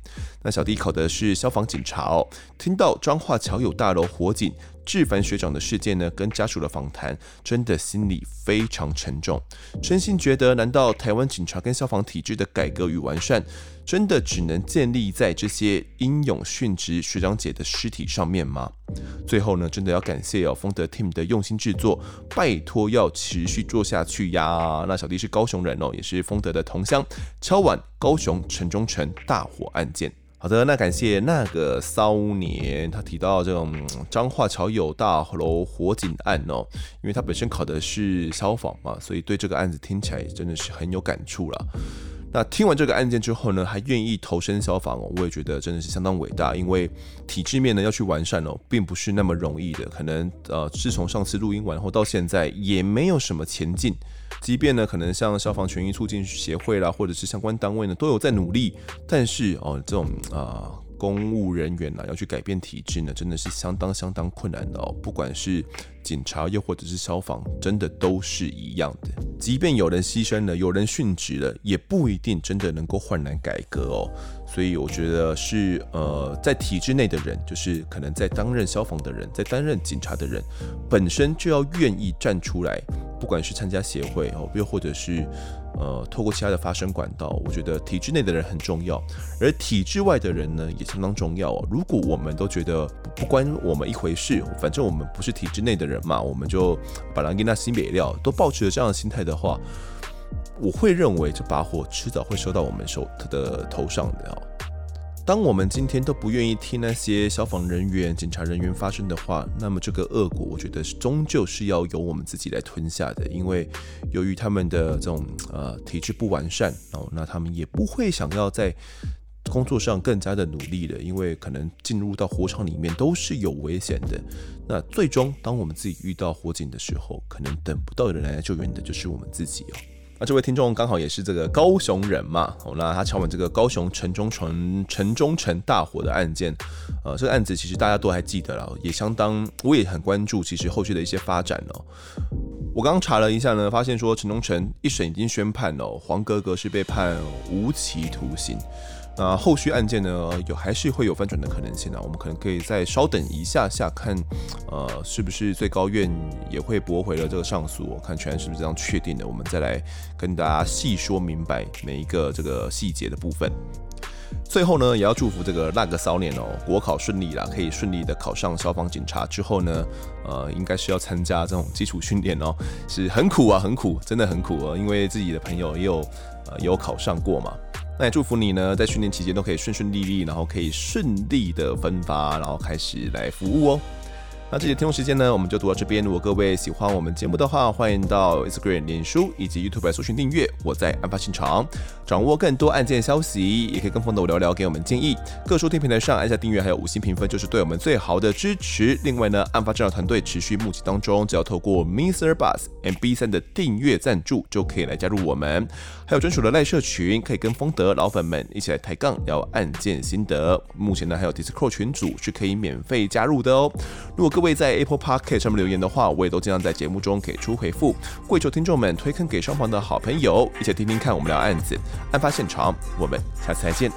那小弟考的是消防警察哦，听到彰化桥友大楼火警。志凡学长的事件呢，跟家属的访谈，真的心里非常沉重。真心觉得，难道台湾警察跟消防体制的改革与完善，真的只能建立在这些英勇殉职学长姐的尸体上面吗？最后呢，真的要感谢哦，丰德 team 的用心制作，拜托要持续做下去呀。那小弟是高雄人哦，也是丰德的同乡，敲碗高雄城中城大火案件。好的，那感谢那个骚年，他提到这种彰化桥友大楼火警案哦，因为他本身考的是消防嘛，所以对这个案子听起来真的是很有感触了。那听完这个案件之后呢，还愿意投身消防哦，我也觉得真的是相当伟大，因为体制面呢要去完善哦，并不是那么容易的。可能呃，自从上次录音完后到现在，也没有什么前进。即便呢，可能像消防权益促进协会啦，或者是相关单位呢，都有在努力，但是哦，这种啊。公务人员呐，要去改变体制呢，真的是相当相当困难的哦。不管是警察又或者是消防，真的都是一样的。即便有人牺牲了，有人殉职了，也不一定真的能够换来改革哦。所以我觉得是呃，在体制内的人，就是可能在担任消防的人，在担任警察的人，本身就要愿意站出来，不管是参加协会哦，又或者是。呃，透过其他的发声管道，我觉得体制内的人很重要，而体制外的人呢也相当重要哦。如果我们都觉得不关我们一回事，反正我们不是体制内的人嘛，我们就把人给那心别料，都抱持着这样的心态的话，我会认为这把火迟早会烧到我们手的头上的哦。当我们今天都不愿意替那些消防人员、警察人员发声的话，那么这个恶果，我觉得终究是要由我们自己来吞下的。因为由于他们的这种呃体制不完善，哦，那他们也不会想要在工作上更加的努力的，因为可能进入到火场里面都是有危险的。那最终，当我们自己遇到火警的时候，可能等不到人来救援的就是我们自己哦。那这位听众刚好也是这个高雄人嘛，哦，那他敲门这个高雄城中城城中城大火的案件，呃，这个案子其实大家都还记得了，也相当，我也很关注，其实后续的一些发展哦。我刚查了一下呢，发现说城中城一审已经宣判了，黄哥哥是被判无期徒刑。那后续案件呢，有还是会有翻转的可能性呢？我们可能可以再稍等一下下看，呃，是不是最高院也会驳回了这个上诉？我看全案是不是这样确定的？我们再来跟大家细说明白每一个这个细节的部分。最后呢，也要祝福这个那个骚年哦，国考顺利啦，可以顺利的考上消防警察。之后呢，呃，应该是要参加这种基础训练哦，是很苦啊，很苦，真的很苦哦，因为自己的朋友也有呃有考上过嘛。那也祝福你呢，在训练期间都可以顺顺利利，然后可以顺利的分发，然后开始来服务哦。那这节听众时间呢，我们就读到这边。如果各位喜欢我们节目的话，欢迎到 Instagram、脸书以及 YouTube 来搜寻订阅。我在案发现场，掌握更多案件消息，也可以跟风的我聊聊，给我们建议。各收听平台上按下订阅，还有五星评分，就是对我们最好的支持。另外呢，案发侦查团队持续募集当中，只要透过 Mr. Bus MB 三的订阅赞助，就可以来加入我们。还有专属的赖社群，可以跟风德老粉们一起来抬杠聊案件心得。目前呢，还有 Discord 群组是可以免费加入的哦。如果各位在 Apple Podcast 上面留言的话，我也都尽量在节目中给出回复。跪求听众们推坑给双方的好朋友，一起听听看我们聊案子。案发现场，我们下次再见。